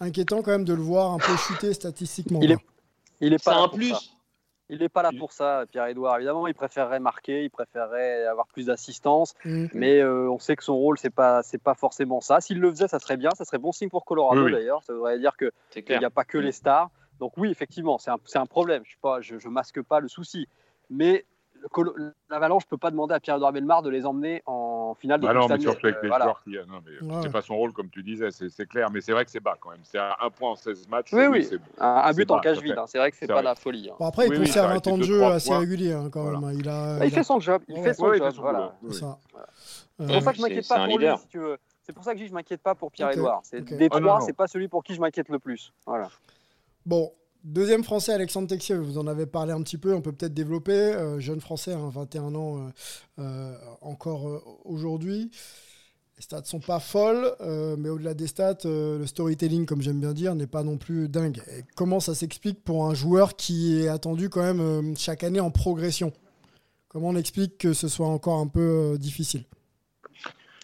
[SPEAKER 1] inquiétant quand même de le voir un peu chuter statistiquement?
[SPEAKER 3] Il est, il est pas un plus. Il n'est pas là pour ça, Pierre-Edouard. Évidemment, il préférerait marquer, il préférerait avoir plus d'assistance, mm. mais euh, on sait que son rôle, c'est pas, c'est pas forcément ça. S'il le faisait, ça serait bien, ça serait bon signe pour Colorado d'ailleurs. Ça voudrait dire qu'il n'y a pas que les stars. Donc oui, effectivement, c'est un, un, problème. Je ne je, je, masque pas le souci, mais l'Avalanche ne peut pas demander à Pierre-Edouard Belmar de les emmener en finale de
[SPEAKER 4] bah non,
[SPEAKER 3] mais
[SPEAKER 4] surtout avec les joueurs qui. Non, mais c'est pas son rôle, comme tu disais, c'est clair. Mais c'est vrai que c'est bas quand même. C'est un, point en 16 matchs.
[SPEAKER 3] Oui, oui. Un, but en cage vide. Hein. C'est vrai que c'est pas la folie.
[SPEAKER 1] Hein. Bon, après, il conserve un temps de jeu assez régulier hein, quand même. Il, a,
[SPEAKER 3] bah, il, fait son job. Il fait son job. Voilà. C'est pour ça que je m'inquiète pas pour lui, si tu veux. C'est pour ça que je m'inquiète pas pour Pierre-Edouard. Des ah, trois, c'est pas celui pour qui je m'inquiète le plus. Voilà.
[SPEAKER 1] Bon, Deuxième français, Alexandre Texier, vous en avez parlé un petit peu, on peut peut-être développer. Euh, jeune français, 21 hein, ans euh, euh, encore aujourd'hui. Les stats sont pas folles, mais au-delà des stats, le storytelling, comme j'aime bien dire, n'est pas non plus dingue. comment ça s'explique pour un joueur qui est attendu quand même chaque année en progression? Comment on explique que ce soit encore un peu difficile?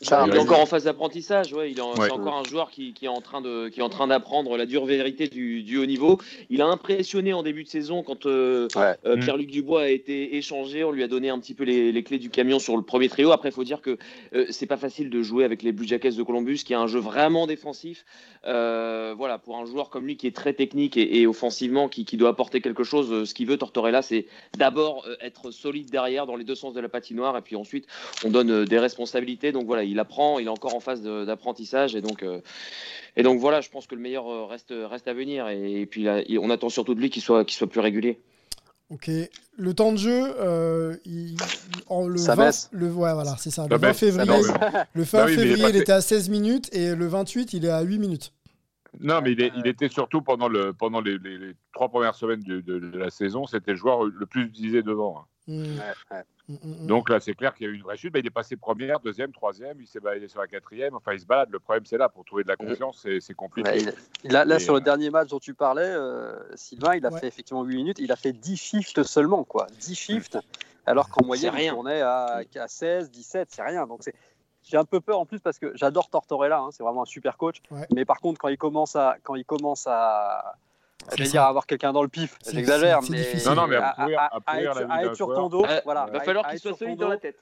[SPEAKER 2] Il est encore en phase d'apprentissage, ouais. Il est c'est encore un joueur qui, qui, est en train de qui est en train d'apprendre la dure vérité du, du, haut niveau. Il a impressionné en début de saison quand euh, euh, mm. Pierre-Luc Dubois a été échangé. On lui a donné un petit peu les, les clés du camion sur le premier trio. Après, il faut dire que euh, c'est pas facile de jouer avec les Blue Jackets de Columbus, qui a un jeu vraiment défensif. voilà, pour un joueur comme lui qui est très technique et, et offensivement, qui, qui, doit apporter quelque chose, ce qu'il veut Tortorella, c'est d'abord être solide derrière dans les deux sens de la patinoire, et puis ensuite on donne des responsabilités. Donc voilà, il apprend, il est encore en phase d'apprentissage et donc euh, et donc voilà, je pense que le meilleur euh, reste reste à venir et, puis on attend surtout de lui qu'il soit qu'il soit plus régulier.
[SPEAKER 1] Ok, le temps de jeu, euh, il, le ça 20, le ouais, voilà, c'est ça. Le 20 février, le fin bah février, il, était à 16 minutes et le 28, il est à 8 minutes.
[SPEAKER 4] Non, mais il, était surtout pendant, le, pendant les, trois premières semaines de, la saison, c'était le joueur le plus utilisé devant. Mmh. Mm, mm, mm. Donc là, c'est clair qu'il y a eu une vraie chute. il est passé première, deuxième, troisième, il s'est baladé sur la quatrième. Enfin, il se balade. Le problème, c'est là. Pour trouver de la confiance, c'est compliqué.
[SPEAKER 3] là, sur le euh, dernier match dont tu parlais, euh, Sylvain, il a fait effectivement 8 minutes. Il a fait 10 shifts seulement, quoi. 10 shifts, alors qu'en moyenne, il tournait à, à 16, 17, c'est rien. Donc, j'ai un peu peur en plus parce que j'adore Tortorella, hein, c'est vraiment un super coach. Mais par contre, quand il commence à, quand il commence à, je vais dire avoir quelqu'un dans le pif, j'exagère, mais,
[SPEAKER 4] non, non, mais à, à,
[SPEAKER 3] être, sur ton dos, voilà,
[SPEAKER 2] il va falloir qu'il soit solide dans la tête.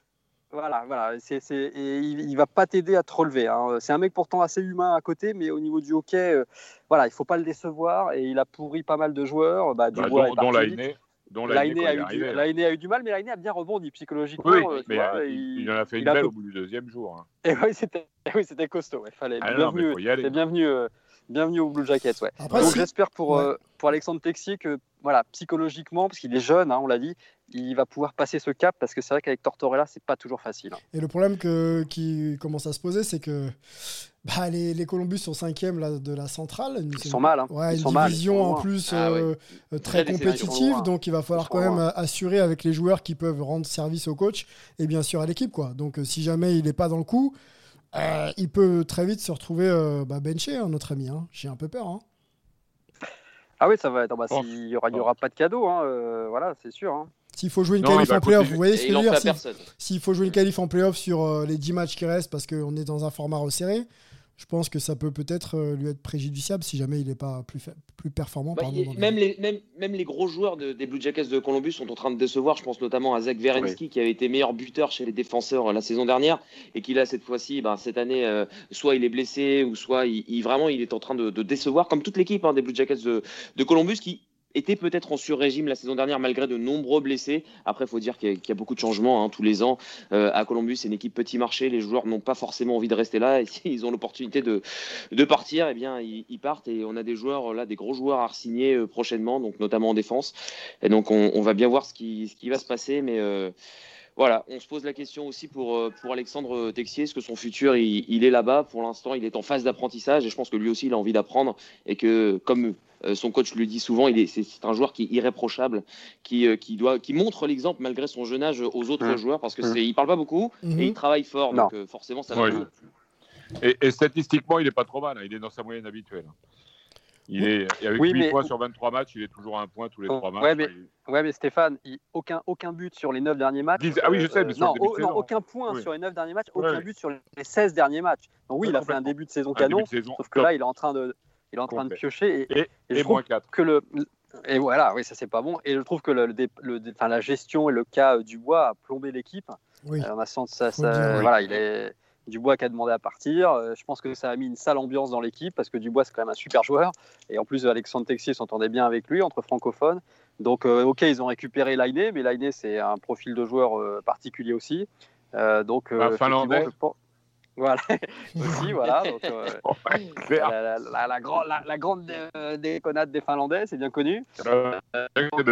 [SPEAKER 3] Voilà, voilà. C'est, et il, ne va pas t'aider à te relever. Hein. C'est un mec pourtant assez humain à côté, mais au niveau du hockey, euh, voilà, il faut pas le décevoir. Et il a pourri pas mal de joueurs. Bah, du bah, dont,
[SPEAKER 4] dont Lainé. Dont
[SPEAKER 3] Lainé a, eu du, a eu du mal, mais Lainé a bien rebondi psychologiquement.
[SPEAKER 4] Oui, euh, mais euh, il, en a fait une belle au bout du deuxième jour. Hein.
[SPEAKER 3] Et oui, c'était, oui, c'était costaud. Il fallait. Ah, bienvenue, bienvenue, bienvenue au Blue Jackets. Ouais. Donc j'espère pour, pour Alexandre Texier que voilà, psychologiquement, parce qu'il est jeune, hein, on l'a dit, il va pouvoir passer ce cap parce que c'est vrai qu'avec Tortorella, c'est pas toujours facile. Hein.
[SPEAKER 1] Et le problème que, qui commence à se poser, c'est que bah, les, les, Columbus sont cinquième là, de la centrale.
[SPEAKER 3] Ils sont mal. Hein.
[SPEAKER 1] Ouais, une division en plus ah euh, euh, très compétitive, donc il va falloir quand même assurer avec les joueurs qui peuvent rendre service au coach et bien sûr à l'équipe. quoi. Donc euh, si jamais il n'est pas dans le coup, il peut très vite se retrouver bah, benché, notre ami. J'ai un peu peur.
[SPEAKER 3] Ah oui, ça va être. Bah, il n'y aura, aura, pas de cadeau, hein, euh, voilà, c'est sûr. Hein.
[SPEAKER 1] S'il faut jouer une qualif en playoff, vous voyez ce que je veux dire S'il faut jouer une qualif en playoff sur euh, les 10 matchs qui restent parce qu'on est dans un format resserré, je pense que ça peut peut-être euh, lui être préjudiciable si jamais il n'est pas plus, plus performant.
[SPEAKER 2] Bah, même, les, même, même, les gros joueurs des Blue Jackets de Columbus sont en train de décevoir. Je pense notamment à Zach Werenski qui avait été meilleur buteur chez les défenseurs euh, la saison dernière et qui là cette fois-ci, ben, cette année, euh, soit il est blessé ou soit il, vraiment il est en train de, décevoir, comme toute l'équipe hein, des Blue Jackets de, de Columbus qui était peut-être en sur-régime la saison dernière malgré de nombreux blessés. Après, il faut dire qu'il y, a beaucoup de changements hein, tous les ans. Euh, à Columbus, c'est une équipe petit marché. Les joueurs n'ont pas forcément envie de rester là. Et s'ils ont l'opportunité de, de partir, eh bien, ils, partent. Et on a des joueurs, là, des gros joueurs à signer euh, prochainement, donc notamment en défense. Et donc, on, va bien voir ce qui, ce qui va se passer. Mais. Euh, voilà, on se pose la question aussi pour, pour Alexandre Texier, est-ce que son futur, il, il est là-bas? Pour l'instant, il est en phase d'apprentissage et je pense que lui aussi, il a envie d'apprendre et que, comme euh, son coach le dit souvent, il est, c'est, un joueur qui est irréprochable, qui, euh, qui, doit, qui montre l'exemple malgré son jeune âge aux autres mmh. joueurs parce que mmh. c'est, il parle pas beaucoup mmh. et il travaille fort, donc euh, forcément ça va.
[SPEAKER 4] et, statistiquement, il n'est pas trop mal, hein. il est dans sa moyenne habituelle. Il est avec oui, 8 points sur 23 matchs, il est toujours à un point tous les 3 matchs.
[SPEAKER 3] Ouais, mais, ouais, mais Stéphane, aucun, aucun but sur les 9 derniers matchs.
[SPEAKER 4] Ah oui, je sais, mais
[SPEAKER 3] non, aucun point sur les 9 derniers matchs, aucun but sur les 16 derniers matchs. Donc oui, il a fait un début de saison canon, sauf que là, il est en train de, il est en train de piocher. Et,
[SPEAKER 4] et, moins 4.
[SPEAKER 3] Que le, et voilà, oui, ça c'est pas bon. Et je trouve que le, le, enfin, la gestion et le cas du bois a plombé l'équipe. Oui. Euh, on a senti ça, ça voilà, il est Dubois qui a demandé à partir. Euh, je pense que ça a mis une sale ambiance dans l'équipe parce que Dubois c'est quand même un super joueur et en plus Alexandre Texier s'entendait bien avec lui entre francophones. Donc euh, ok ils ont récupéré Lainé, mais Lainé c'est un profil de joueur particulier aussi. donc,
[SPEAKER 4] finlandais.
[SPEAKER 3] Voilà, aussi, voilà. Donc, la, la, la, grande, la, grande déconnade des Finlandais, c'est bien connu. Donc,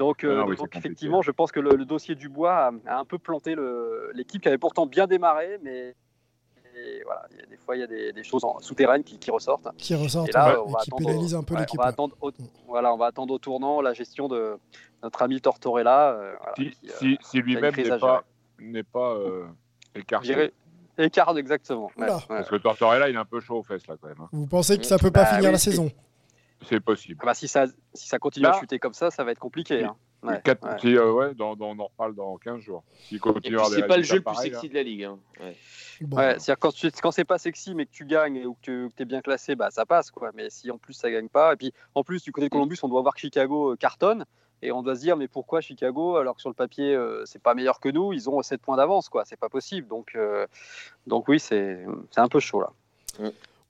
[SPEAKER 3] euh, effectivement, je pense que le, dossier du bois a, un peu planté l'équipe qui avait pourtant bien démarré, mais voilà, y a des fois il y a des, choses souterraines qui, ressortent.
[SPEAKER 1] Qui ressortent, et là, on va qui pénalisent un peu l'équipe.
[SPEAKER 3] On va attendre, au, voilà, on va attendre au tournant la gestion de notre ami Tortorella. Euh,
[SPEAKER 4] si, si, lui-même n'est pas, pas euh, écarté.
[SPEAKER 3] Écarte exactement.
[SPEAKER 4] Parce que Tortorella, il est un peu chaud aux fesses là quand même. Hein.
[SPEAKER 1] Vous pensez que ça peut pas bah finir la saison
[SPEAKER 4] c'est possible.
[SPEAKER 3] Ah bah, si, ça, si ça continue à chuter comme ça, ça va être compliqué. Hein.
[SPEAKER 4] Ouais, Si, euh, ouais, dans, dans, on en reparle dans 15 jours.
[SPEAKER 2] Si c'est pas le jeu le plus sexy de la ligue. Hein.
[SPEAKER 3] Ouais. c'est-à-dire quand, quand c'est pas sexy mais que tu gagnes ou que tu es bien classé, bah, ça passe. quoi. Mais si en plus ça gagne pas, et puis en plus du côté de Columbus, on doit voir que Chicago euh, cartonne. Et on doit se dire, mais pourquoi Chicago, alors que sur le papier, euh, c'est pas meilleur que nous, ils ont 7 points d'avance, quoi. C'est pas possible. Donc, donc oui, c'est un peu chaud, là.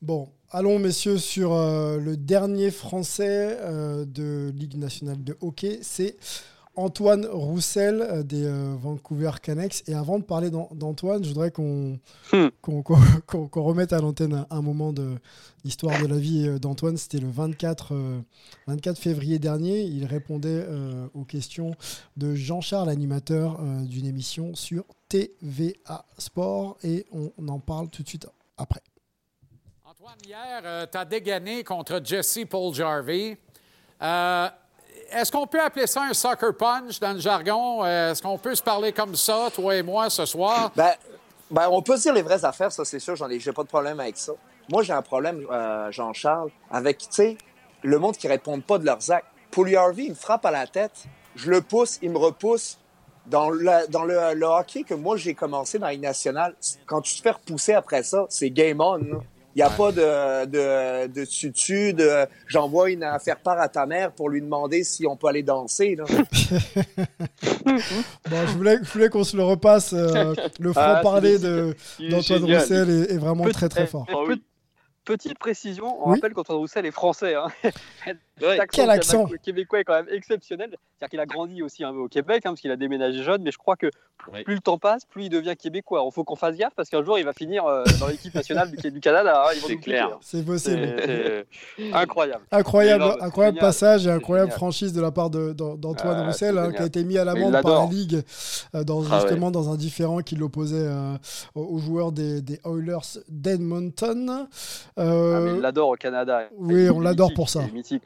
[SPEAKER 1] Bon, allons messieurs sur euh, le dernier Français euh, de Ligue nationale de hockey, c'est Antoine Roussel euh, des Vancouver Canucks. Et avant de parler d'Antoine, je voudrais qu'on hmm. remette à l'antenne un, moment de l'histoire de la vie d'Antoine. C'était le 24, 24 février dernier. Il répondait aux questions de Jean-Charles, animateur d'une émission sur TVA Sport. Et on en parle tout de suite après.
[SPEAKER 5] Antoine, hier, euh, tu as dégainé contre Jesse Paul Jarvey. Euh, est-ce qu'on peut appeler ça un soccer punch dans le jargon? Est-ce qu'on peut se parler comme ça, toi et moi, ce soir?
[SPEAKER 6] Ben, ben on peut dire les vraies affaires, ça, c'est sûr. J'en ai, j'ai pas de problème avec ça. Moi, j'ai un problème, euh, Jean-Charles, avec, tu sais, le monde qui répond pas de leurs actes. Paul Harvey, il me frappe à la tête, je le pousse, il me repousse. Dans, le, dans le, hockey que moi j'ai commencé dans la nationale, quand tu te fais repousser après ça, c'est game on. Il n'y a pas de, de, de tutu, de j'envoie une affaire part à ta mère pour lui demander si on peut aller danser. Là.
[SPEAKER 1] bon, je voulais, je voulais qu'on se le repasse. Euh, le franc-parler ah, d'Antoine Roussel est, est, vraiment très très fort.
[SPEAKER 3] Petite précision, on rappelle qu'Antoine Roussel est français. Hein.
[SPEAKER 1] Quel accent
[SPEAKER 3] québécois est quand même exceptionnel. C'est-à-dire qu'il a grandi aussi un peu au Québec, hein, parce qu'il a déménagé jeune, mais je crois que plus le temps passe, plus il devient québécois. Il faut qu'on fasse gaffe, parce qu'un jour, il va finir euh, dans l'équipe nationale du, Canada. Hein,
[SPEAKER 2] c'est clair.
[SPEAKER 1] C'est possible.
[SPEAKER 3] incroyable.
[SPEAKER 1] Incroyable, incroyable passage et incroyable franchise de la part d'Antoine ah, Roussel, qui a été mis à l'amende par la Ligue, euh, dans, ah justement dans un différent qui l'opposait euh, aux joueurs des, des Oilers d'Edmonton.
[SPEAKER 3] Euh, ah, il l'adore au Canada.
[SPEAKER 1] Oui, on l'adore pour ça.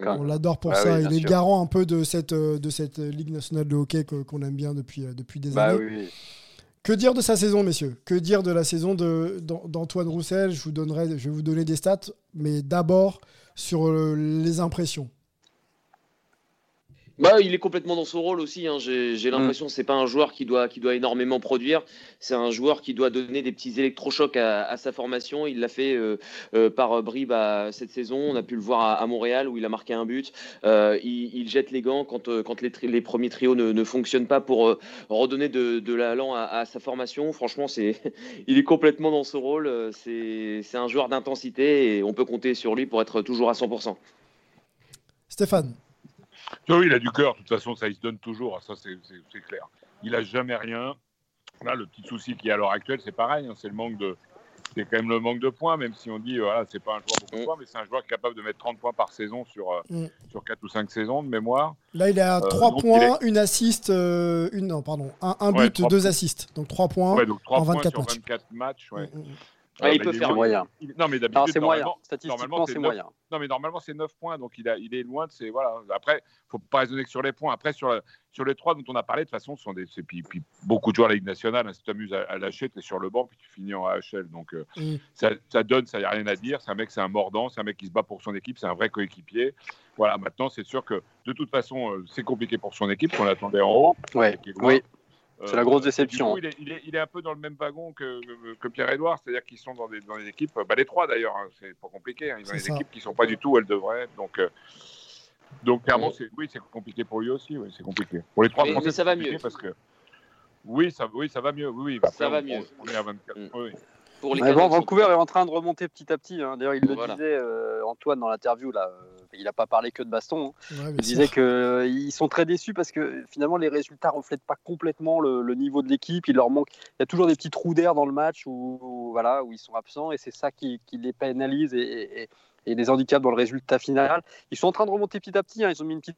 [SPEAKER 1] on l'adore pour ça. il est le garant un peu de cette, euh, de cette Ligue nationale de hockey qu'on aime bien depuis, euh, depuis des bah années. Que dire de sa saison, messieurs? Que dire de la saison d'Antoine Roussel? Je, vous donnerai, je vais vous donner des stats, mais d'abord sur les impressions.
[SPEAKER 2] Bah, il est complètement dans son rôle aussi. Hein. J'ai mm. l'impression que c'est pas un joueur qui doit, qui doit énormément produire. C'est un joueur qui doit donner des petits électrochocs à, sa formation. Il l'a fait euh, euh, par bribes cette saison. On a pu le voir à, Montréal où il a marqué un but. Euh, il, jette les gants quand, quand les, les, premiers trios ne, ne, fonctionnent pas pour redonner de, de l'allant à, à, sa formation. Franchement, c'est, il est complètement dans ce rôle. C'est un joueur d'intensité et on peut compter sur lui pour être toujours à 100%.
[SPEAKER 1] Stéphane.
[SPEAKER 4] Oui, il a du cœur, de toute façon, ça il se donne toujours, ça c'est clair. Il a jamais rien. Là, le petit souci qu'il y a à l'heure actuelle, c'est pareil, hein, c'est le manque de. C'est quand même le manque de points, même si on dit, voilà, c'est pas un joueur beaucoup de mm. points, mais c'est un joueur capable de mettre 30 points par saison sur, euh, mm. sur 4 ou 5 saisons de mémoire.
[SPEAKER 1] Là, il a 3 euh, points, une assist, euh, une, non, pardon, un, but, deux assists. Donc 3 points
[SPEAKER 4] donc 3 en 24 points matchs. Sur 24 matchs ouais. Mm,
[SPEAKER 3] ah, il peut faire moyen.
[SPEAKER 4] Non, mais d'habitude,
[SPEAKER 3] c'est moyen. Statistiquement, c'est moyen.
[SPEAKER 4] Non, mais normalement, c'est 9 points, donc il, a, il est loin de ces. Voilà. Après, il ne faut pas raisonner que sur les points. Après, sur, sur les trois dont on a parlé, de toute façon, ce sont des. Puis, puis, beaucoup de joueurs à la Ligue nationale, hein, si tu t'amuses à, lâcher, tu es sur le banc, puis tu finis en AHL. Donc, euh, mm. ça, ça, donne, ça n'y a rien à dire. C'est un mec, c'est un mordant, c'est un mec qui se bat pour son équipe, c'est un vrai coéquipier. Voilà, maintenant, c'est sûr que de toute façon, euh, c'est compliqué pour son équipe, qu'on l'attendait en haut.
[SPEAKER 3] Ouais, oui. C'est la grosse euh, déception.
[SPEAKER 4] Coup, il, est, il, est, un peu dans le même wagon que, que Pierre-Edouard, c'est-à-dire qu'ils sont dans des, dans des équipes, bah, les trois d'ailleurs, hein, c'est pas compliqué, hein, ils ont des équipes qui sont pas du tout où elles devraient être. Donc, euh, donc clairement, c'est, oui, c'est compliqué pour lui aussi, oui, c'est compliqué. Pour les trois
[SPEAKER 2] mais, ça va mieux.
[SPEAKER 4] Parce que, oui, ça, oui, ça va mieux. Oui,
[SPEAKER 2] ça va mieux.
[SPEAKER 4] On est à 24. Mm. Oui.
[SPEAKER 3] Pour les Vancouver est en train de remonter petit à petit. Hein. D'ailleurs, il le disait euh, Antoine dans l'interview là. Euh, il n'a pas parlé que de baston. Hein. il disait qu'ils euh, sont très déçus parce que finalement les résultats reflètent pas complètement le, niveau de l'équipe. Il leur manque. Il y a toujours des petits trous d'air dans le match où, voilà où ils sont absents et c'est ça qui, les pénalise et, et, les handicaps dans le résultat final. Ils sont en train de remonter petit à petit. Hein. Ils ont mis une petite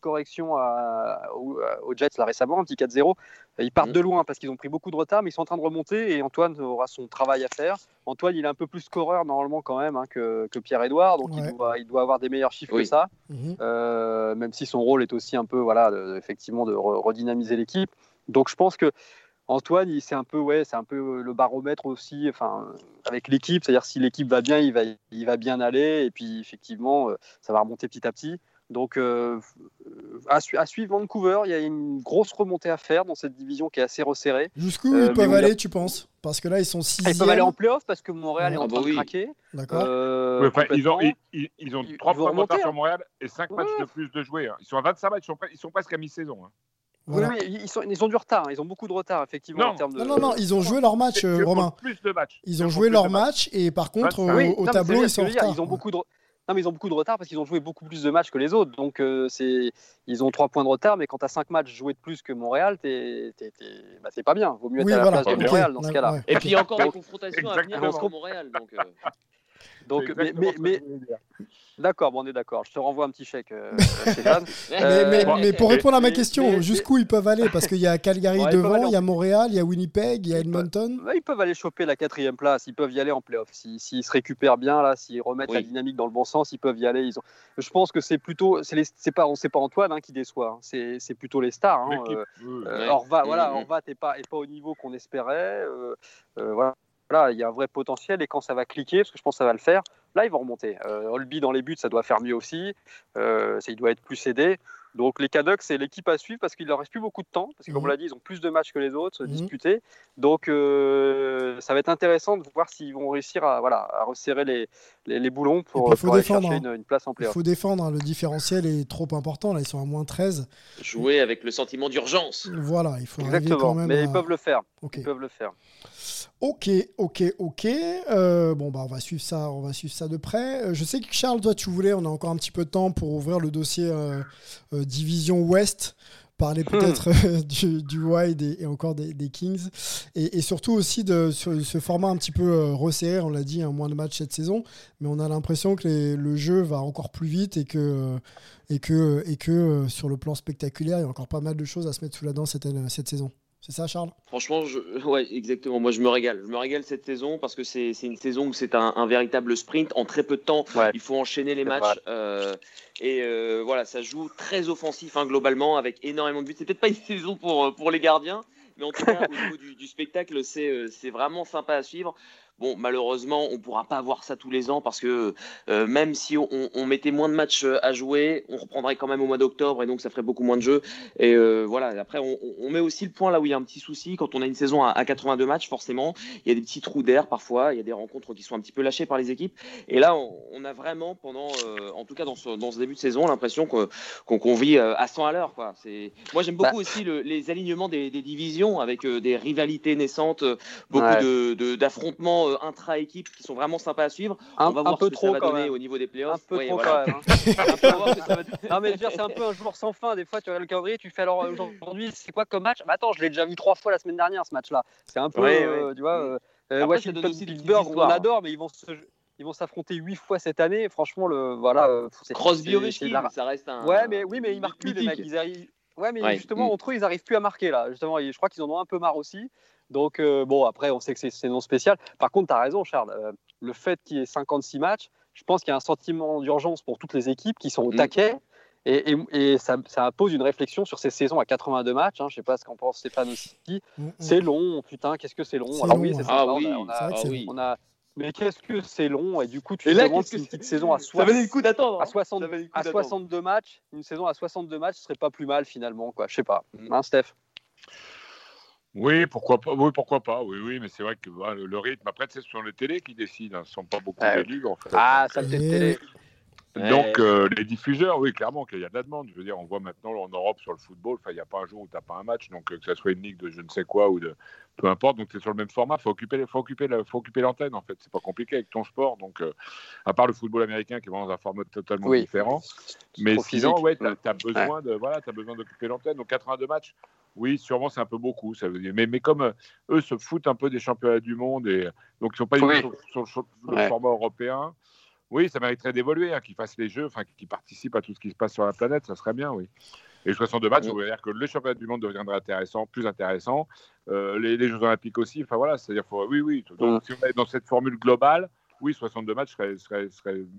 [SPEAKER 3] correction à, aux, Jets là récemment, un petit 4-0. Ils partent mm. de loin parce qu'ils ont pris beaucoup de retard, mais ils sont en train de remonter et Antoine aura son travail à faire. Antoine, il est un peu plus scoreur normalement quand même hein, que, que Pierre-Edouard, donc il, doit, il, doit, avoir des meilleurs chiffres que ça, mm-hmm. euh, même si son rôle est aussi un peu, voilà, effectivement, de redynamiser l'équipe. Donc je pense que Antoine, c'est un peu, ouais, c'est un peu le baromètre aussi, enfin, avec l'équipe, c'est-à-dire si l'équipe va bien, il va, il va bien aller, et puis effectivement, euh, ça va remonter petit à petit. Donc, euh, à, suivre Vancouver, il y a une grosse remontée à faire dans cette division qui est assez resserrée.
[SPEAKER 1] Jusqu'où ils euh, peuvent aller, tu penses? Parce que là, ils sont 6
[SPEAKER 3] Ils peuvent aller en playoff parce que Montréal est en ah train bah de craquer.
[SPEAKER 1] D'accord.
[SPEAKER 4] Euh, ils ont, ils, ont 3 points de retard sur Montréal et 5 matchs de plus de jouer. Hein. Ils sont à 25 matchs, ils sont, presque à mi-saison. Hein.
[SPEAKER 3] Oui, ils, sont, ils, ont du retard, hein. ils ont beaucoup de retard, effectivement.
[SPEAKER 1] Non,
[SPEAKER 3] en termes de...
[SPEAKER 1] non, non, non, ils ont joué leur match, Romain.
[SPEAKER 4] Plus de matchs.
[SPEAKER 1] Ils ont joué leur match et par contre, au, tableau, ils sont en retard.
[SPEAKER 3] Ils ont beaucoup de non, mais ils ont beaucoup de retard parce qu'ils ont joué beaucoup plus de matchs que les autres. Donc, euh, c'est, ils ont trois points de retard, mais quand tu as 5 matchs joués de plus que Montréal, t'es, bah, c'est pas bien. Vaut mieux être à la place de Montréal dans ce cas-là.
[SPEAKER 2] Et puis, encore des confrontations à venir contre Montréal. Donc, euh.
[SPEAKER 3] Donc mais, mais, mais, D'accord, bon, on est d'accord. Je te renvoie un petit chèque, euh,
[SPEAKER 1] mais, mais, pour répondre à ma question, jusqu'où ils peuvent aller? Parce qu'il y a Calgary devant, il y a Montréal, il y a Winnipeg, il y a Edmonton.
[SPEAKER 3] Ils peuvent, aller choper la quatrième place, ils peuvent y aller en playoff. S'ils se récupèrent bien, là, s'ils remettent la dynamique dans le bon sens, ils peuvent y aller. Ils ont... Je pense que c'est plutôt. C'est pas, pas Antoine hein, qui déçoit, hein. c'est plutôt les stars. Hein. Euh, Orva, voilà, mm. Orva n'est pas, pas au niveau qu'on espérait. Euh, voilà là, il y a un vrai potentiel et quand ça va cliquer, parce que je pense que ça va le faire, là, ils vont remonter. Euh, Holby dans les buts, ça doit faire mieux aussi. Euh, il doit être plus aidé. Donc les Canucks, c'est l'équipe à suivre parce qu'il leur reste plus beaucoup de temps. Parce que comme on mhm. l'a dit, ils ont plus de matchs que les autres mmh. disputés. Donc euh, ça va être intéressant de voir s'ils vont réussir à, voilà, à resserrer les, les, boulons pour, aller chercher hein. une, place en playoff.
[SPEAKER 1] Il faut défendre, hein. le différentiel est trop important. Là, ils sont à moins 13.
[SPEAKER 2] Jouer avec le sentiment d'urgence.
[SPEAKER 1] Voilà, il faut
[SPEAKER 3] Exactement.
[SPEAKER 1] Quand même
[SPEAKER 3] Mais ils peuvent le faire. Ils peuvent le faire.
[SPEAKER 1] Ok, ok, ok. Euh, bon, bah, on va suivre ça, on va suivre ça de près. Euh, je sais que Charles, toi, tu voulais, on a encore un petit peu de temps pour ouvrir le dossier euh, Division Ouest, parler hmm. peut-être du, du, Wide et, encore des, Kings, et, surtout aussi de ce, format un petit peu resserré. On l'a dit, hein, moins de matchs cette saison, mais on a l'impression que le jeu va encore plus vite et que et que et que sur le plan spectaculaire, il y a encore pas mal de choses à se mettre sous la dent cette, cette saison. C'est ça, Charles?
[SPEAKER 2] Franchement, je... ouais, exactement. Moi, je me régale. Je me régale cette saison parce que c'est une saison où c'est un, véritable sprint. En très peu de temps, il faut enchaîner les matchs. Euh, et euh, voilà, ça joue très offensif hein, globalement avec énormément de buts. C'est peut-être pas une saison pour, pour les gardiens, mais en tout cas, au niveau du, du spectacle, c'est vraiment sympa à suivre. Bon, malheureusement, on ne pourra pas avoir ça tous les ans parce que euh, même si on, mettait moins de matchs euh, à jouer, on reprendrait quand même au mois d'octobre et donc ça ferait beaucoup moins de jeux. Et euh, voilà, après, on, met aussi le point là où il y a un petit souci. Quand on a une saison à, 82 matchs, forcément, il y a des petits trous d'air parfois, il y a des rencontres qui sont un petit peu lâchées par les équipes. Et là, on, a vraiment, pendant, en tout cas dans ce, dans ce, début de saison, l'impression qu'on vit à 100 à l'heure. Moi, j'aime beaucoup bah. aussi les alignements des, divisions avec des rivalités naissantes, beaucoup d'affrontements euh, intra-équipe qui sont vraiment sympas à suivre.
[SPEAKER 3] Un,
[SPEAKER 2] On va voir
[SPEAKER 3] peu
[SPEAKER 2] ce
[SPEAKER 3] trop
[SPEAKER 2] que ça va donner au niveau des playoffs.
[SPEAKER 3] Un peu trop quand même. Hein. non mais c'est un peu un jour sans fin. Des fois, tu regardes le calendrier, tu fais alors euh, aujourd'hui, c'est quoi comme match? Bah, Attends, je l'ai déjà vu trois fois la semaine dernière ce match-là. C'est un peu, euh, tu vois. Euh, Washington Pittsburgh, on adore, mais ils vont se ils vont s'affronter huit fois cette année. Franchement, le voilà.
[SPEAKER 2] Crosby Ovechkin, ça reste un.
[SPEAKER 3] Ouais, mais oui, mais ils marquent plus les mecs. Ils. Ouais, mais justement, mm. entre eux, ils n'arrivent plus à marquer là. Justement, je crois qu'ils en ont un peu marre aussi. Donc, euh, bon, après, on sait que c'est non spécial. Par contre, tu as raison, Charles. Euh, le fait qu'il y ait 56 matchs, je pense qu'il y a un sentiment d'urgence pour toutes les équipes qui sont au mm. taquet. Et, ça, ça, pose une réflexion sur ces saisons à 82 matchs. Hein. Je ne sais pas ce qu'en pense Stéphane aussi. Mm, c'est long, putain, qu'est-ce que c'est long?
[SPEAKER 2] Alors oui, c'est ça. Ah oui,
[SPEAKER 3] on a, on a, mais qu'est-ce que c'est long Et du coup, tu te demandes si une petite saison à, so...
[SPEAKER 2] hein.
[SPEAKER 3] à, 60... à 62 matchs, une saison à 62 matchs, ce serait pas plus mal finalement, quoi. Je sais pas. Mm. Hein, Steph?
[SPEAKER 4] Oui, pourquoi pas. Oui, pourquoi pas. Oui, oui, mais c'est vrai que le, rythme. Après, c'est sur les télés qui décident. Hein. Ce ne sont pas beaucoup d'élus, en fait.
[SPEAKER 3] Ah, ça peut télé.
[SPEAKER 4] Donc, euh, les diffuseurs, oui, clairement, qu'il y a de la demande. Je veux dire, on voit maintenant en Europe sur le football, il n'y a pas un jour où tu n'as pas un match, donc euh, que ce soit une ligue de je ne sais quoi ou de peu importe, donc c'est sur le même format. Il faut occuper, faut occuper, faut occuper l'antenne, en fait. C'est pas compliqué avec ton sport. Donc, euh, à part le football américain qui est vraiment dans un format totalement différent. Mais sinon, ouais, tu as, besoin de, voilà, as besoin d'occuper l'antenne. Donc, 82 matchs, oui, sûrement, c'est un peu beaucoup. Ça veut dire. Mais, mais comme eux se foutent un peu des championnats du monde et donc ils sont pas sur, le format européen. Oui, ça mériterait d'évoluer, hein, qu'ils fassent les jeux, enfin qu'ils participent à tout ce qui se passe sur la planète, ça serait bien, oui. Et 62 matchs, ça veut dire que le championnat du monde deviendrait intéressant, plus intéressant. Euh, les, Jeux Olympiques aussi, enfin voilà, c'est-à-dire, oui, oui. Donc, si on est dans cette formule globale, oui, 62 matchs serait, serait,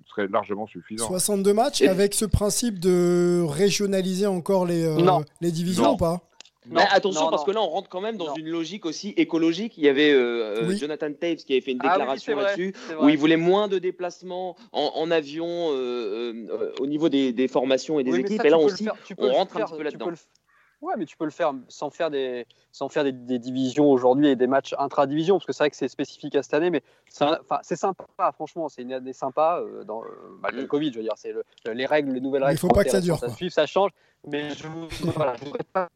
[SPEAKER 4] serait, largement suffisant.
[SPEAKER 1] 62 matchs avec ce principe de régionaliser encore les, euh, les divisions ou pas?
[SPEAKER 2] Mais attention, parce que là, on rentre quand même dans une logique aussi écologique. Il y avait euh, euh, Jonathan Taves qui avait fait une ah déclaration là-dessus, où il voulait moins de déplacements en, avion euh, au niveau des, formations et des équipes. et là, aussi, on rentre un petit peu là-dedans.
[SPEAKER 3] Ouais, mais tu peux le faire sans faire des, sans faire des, divisions aujourd'hui et des matchs intra-division, parce que c'est vrai que c'est spécifique à cette année, mais c'est sympa, franchement, c'est une année sympa, dans, malgré le Covid, je veux dire, c'est les règles, les nouvelles règles.
[SPEAKER 1] Il ne faut pas que ça dure.
[SPEAKER 3] Ça, suit, ça change, mais je ne voilà, pas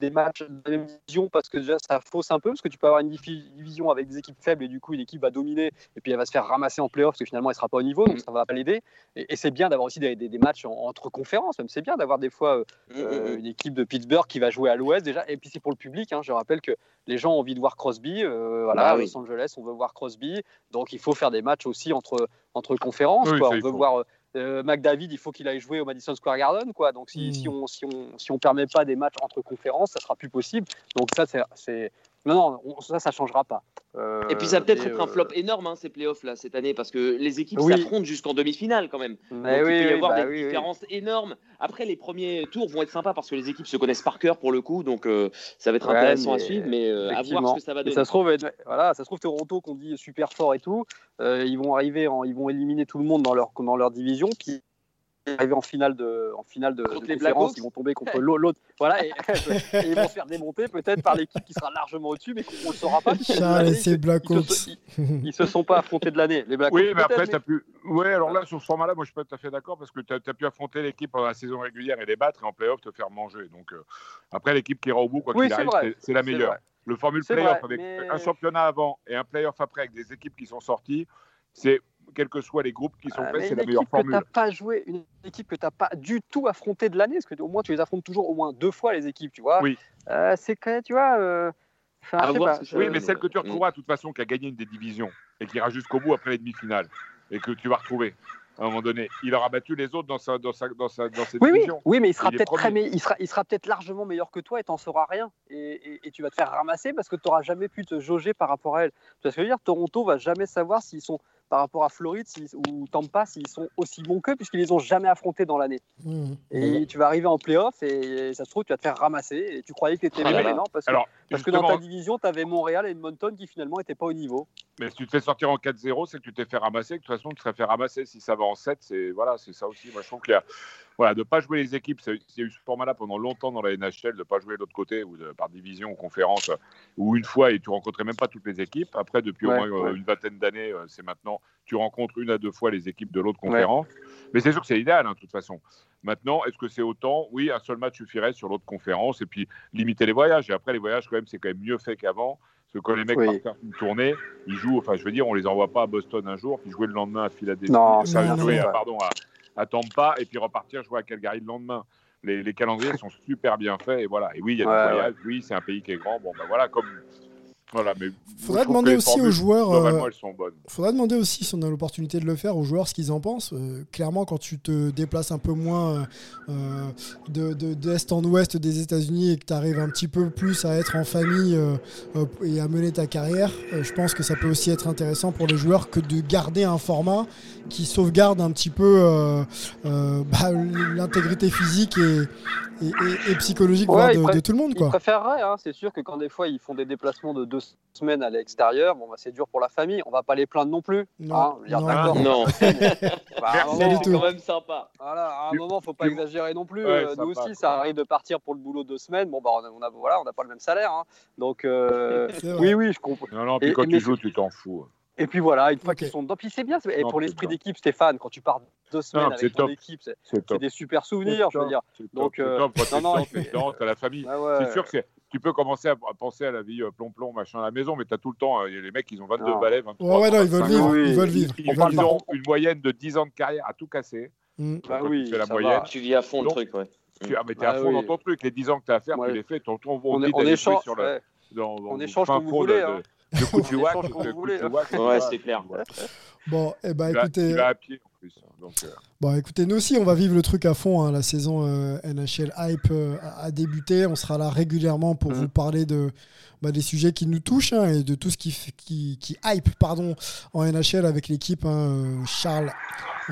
[SPEAKER 3] des matchs de la même division parce que déjà ça fausse un peu parce que tu peux avoir une division avec des équipes faibles et du coup une équipe va dominer et puis elle va se faire ramasser en playoff parce que finalement elle sera pas au niveau donc ça va pas l'aider. Et, c'est bien d'avoir aussi des, des, matchs entre conférences même. C'est bien d'avoir des fois euh, mm, mm, mm. une équipe de Pittsburgh qui va jouer à l'ouest déjà. Et puis c'est pour le public hein. je rappelle que les gens ont envie de voir Crosby euh, voilà bah Los Angeles on veut voir Crosby. Donc il faut faire des matchs aussi entre entre conférences quoi. on veut voir euh, McDavid, il faut qu'il aille jouer au Madison Square Garden, quoi. Donc si, si, on si on si on permet pas des matchs entre conférences, ça sera plus possible. Donc ça c'est non, non, ça, ça changera pas.
[SPEAKER 2] Euh, et puis ça va peut-être être un flop euh, énorme hein, ces playoffs là cette année parce que les équipes s'affrontent jusqu'en demi-finale quand même.
[SPEAKER 3] Mais
[SPEAKER 2] Donc,
[SPEAKER 3] oui,
[SPEAKER 2] il peut y avoir
[SPEAKER 3] bah
[SPEAKER 2] des différences énormes. Après les premiers tours vont être sympas parce que les équipes se connaissent par cœur pour le coup, donc euh, ça va être intéressant à suivre, mais à voir ce que ça va donner.
[SPEAKER 3] ça se trouve, voilà, ça se trouve Toronto qu'on dit super fort et tout, ils vont arriver, ils vont éliminer tout le monde dans leur dans leur division, puis arriver en finale de, en finale de, de conférence, ils vont tomber contre l'autre. Voilà, et, ils vont se faire démonter peut-être par l'équipe qui sera largement au-dessus, mais qu'on ne saura pas.
[SPEAKER 1] Charles et
[SPEAKER 3] Blackhawks. Ils, ne se sont pas affrontés de l'année. Les
[SPEAKER 4] oui, mais après, tu as pu. Oui, alors là, sur ce format-là, moi, je suis pas tout à fait d'accord parce que tu as, pu affronter l'équipe pendant la saison régulière et les battre et en playoff te faire manger. Donc, euh, après, l'équipe qui ira au bout, quoi qu'il arrive, c'est la meilleure. Le formule playoff avec un championnat avant et un playoff après avec des équipes qui sont sorties, c'est quels que soient les groupes qui sont ah, faits, c'est la meilleure formule.
[SPEAKER 3] Que pas joué, une équipe que tu n'as pas du tout affrontée de l'année, parce que au moins tu les affrontes toujours au moins deux fois les équipes, tu vois.
[SPEAKER 4] Oui.
[SPEAKER 3] Euh, c'est que, tu vois. Euh,
[SPEAKER 4] oui, mais celle que tu retrouveras de toute façon qui a gagné une des divisions et qui ira jusqu'au bout après les demi-finales et que tu vas retrouver à un moment donné. Il aura battu les autres dans sa, dans sa, dans sa, dans
[SPEAKER 3] oui, Oui, oui, mais il sera peut-être très, il sera, il sera peut-être largement meilleur que toi et t'en sauras rien. Et, et, tu vas te faire ramasser parce que tu n'auras jamais pu te jauger par rapport à elle. Tu vois ce que je veux dire? Toronto va jamais savoir s'ils sont par rapport à Floride ou Tampa s'ils sont aussi bons qu'eux puisqu'ils les ont jamais affrontés dans l'année. Mmh. Et tu vas arriver en playoff et, ça se trouve tu vas te faire ramasser et tu croyais que tu étais ah, meilleur, non parce, que, parce que dans ta division tu avais Montréal et Edmonton qui finalement n'étaient pas au niveau.
[SPEAKER 4] Mais si tu te fais sortir en 4-0, c'est que tu t'es fait ramasser. De toute façon, tu te serais fait ramasser. Si ça va en 7, c'est voilà, c'est ça aussi. Moi, je trouve qu'il y a voilà, de ne pas jouer les équipes. Il y a eu ce format-là pendant longtemps dans la NHL, de ne pas jouer de l'autre côté, ou de, par division ou conférence, ou une fois et tu rencontrais même pas toutes les équipes. Après, depuis au moins euh, une vingtaine d'années, euh, c'est maintenant, tu rencontres une à deux fois les équipes de l'autre conférence. Mais c'est sûr que c'est idéal, hein, de toute façon. Maintenant, est-ce que c'est autant Oui, un seul match suffirait sur l'autre conférence et puis limiter les voyages. Et après, les voyages, quand même, c'est quand même mieux fait qu'avant. Parce que quand les mecs partent faire une tournée, ils jouent, enfin, je veux dire, on les envoie pas à Boston un jour, puis jouer le lendemain à Philadelphie.
[SPEAKER 3] Non,
[SPEAKER 4] jouer, pardon, à, à Tampa et puis repartir jouer à Calgary le lendemain. Les, les calendriers sont super bien faits et voilà. Et oui, il y a des voyages. Oui, c'est un pays qui est grand. Bon, ben voilà, comme voilà, mais
[SPEAKER 1] faudrait demander aussi aux joueurs.
[SPEAKER 4] Euh, elles sont bonnes.
[SPEAKER 1] Faudrait demander aussi si on a l'opportunité de le faire aux joueurs ce qu'ils en pensent. Euh, clairement, quand tu te déplaces un peu moins euh, de, d'est en ouest des États-Unis et que tu arrives un petit peu plus à être en famille et à mener ta carrière, je pense que ça peut aussi être intéressant pour les joueurs que de garder un format qui sauvegarde un petit peu bah, l'intégrité physique et, et, psychologique de, tout le monde. Quoi.
[SPEAKER 3] Je préférerais, hein, c'est sûr que quand des fois ils font des déplacements de deux semaines à l'extérieur, bon, bah, c'est dur pour la famille. On va pas les plaindre non plus.
[SPEAKER 1] Non, hein,
[SPEAKER 2] non. non.
[SPEAKER 3] bah,
[SPEAKER 2] c'est quand même sympa.
[SPEAKER 3] Voilà, à un moment, faut pas exagérer non plus. Euh, nous aussi, ça arrive de partir pour le boulot deux semaines. Bon, bah, on a, voilà, on n'a pas le même salaire. Hein. Donc, euh, oui, oui, je comprends.
[SPEAKER 4] Non, non, puis quand tu joues, tu t'en fous.
[SPEAKER 3] Et puis voilà, une fois qu'ils sont dedans, puis c'est bien. Et pour l'esprit d'équipe, Stéphane, quand tu pars deux semaines avec ton équipe, c'est des super souvenirs, je veux dire. Donc,
[SPEAKER 4] euh, non, non, la famille. Ah c'est sûr que tu peux commencer à, penser à la vie plomb-plomb, machin à la maison, mais tu as tout le temps, les mecs, ils ont 22 balais, 23
[SPEAKER 1] Ouais, non, ils veulent vivre. Ils veulent vivre.
[SPEAKER 4] Ils ont une moyenne de 10 ans de carrière à tout casser.
[SPEAKER 3] Mm. Bah oui,
[SPEAKER 2] la moyenne. Tu vis à fond le truc, ouais.
[SPEAKER 4] Tu ah, mais es à bah fond dans ton truc. Les 10 ans que tu as à faire, tu les fais. Ton, on,
[SPEAKER 3] on,
[SPEAKER 4] on
[SPEAKER 3] échange sur le, dans, on échange comme vous voulez.
[SPEAKER 4] Le coup du WAC, le coup du
[SPEAKER 2] WAC. Ouais, c'est clair.
[SPEAKER 1] Bon, eh ben, écoutez.
[SPEAKER 4] Tu vas à pied en plus. Hein, donc, euh.
[SPEAKER 1] Bon, écoutez, nous aussi, on va vivre le truc à fond. Hein. La saison euh, NHL Hype euh, a débuté. On sera là régulièrement pour mmh. vous parler de, bah, des sujets qui nous touchent hein, et de tout ce qui, qui, qui hype pardon, en NHL avec l'équipe Charles,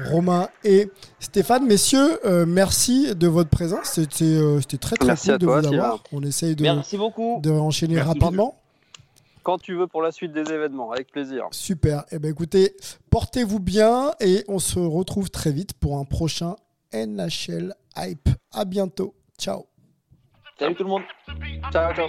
[SPEAKER 1] Romain et Stéphane. Messieurs, merci de votre présence. C'était très très cool de vous avoir. On essaye de,
[SPEAKER 2] merci beaucoup.
[SPEAKER 1] de enchaîner rapidement
[SPEAKER 3] quand tu veux pour la suite des événements, avec plaisir.
[SPEAKER 1] Super. Eh bien, écoutez, portez-vous bien et on se retrouve très vite pour un prochain NHL Hype. À bientôt. Ciao.
[SPEAKER 2] Salut tout le monde.
[SPEAKER 3] Ciao, ciao.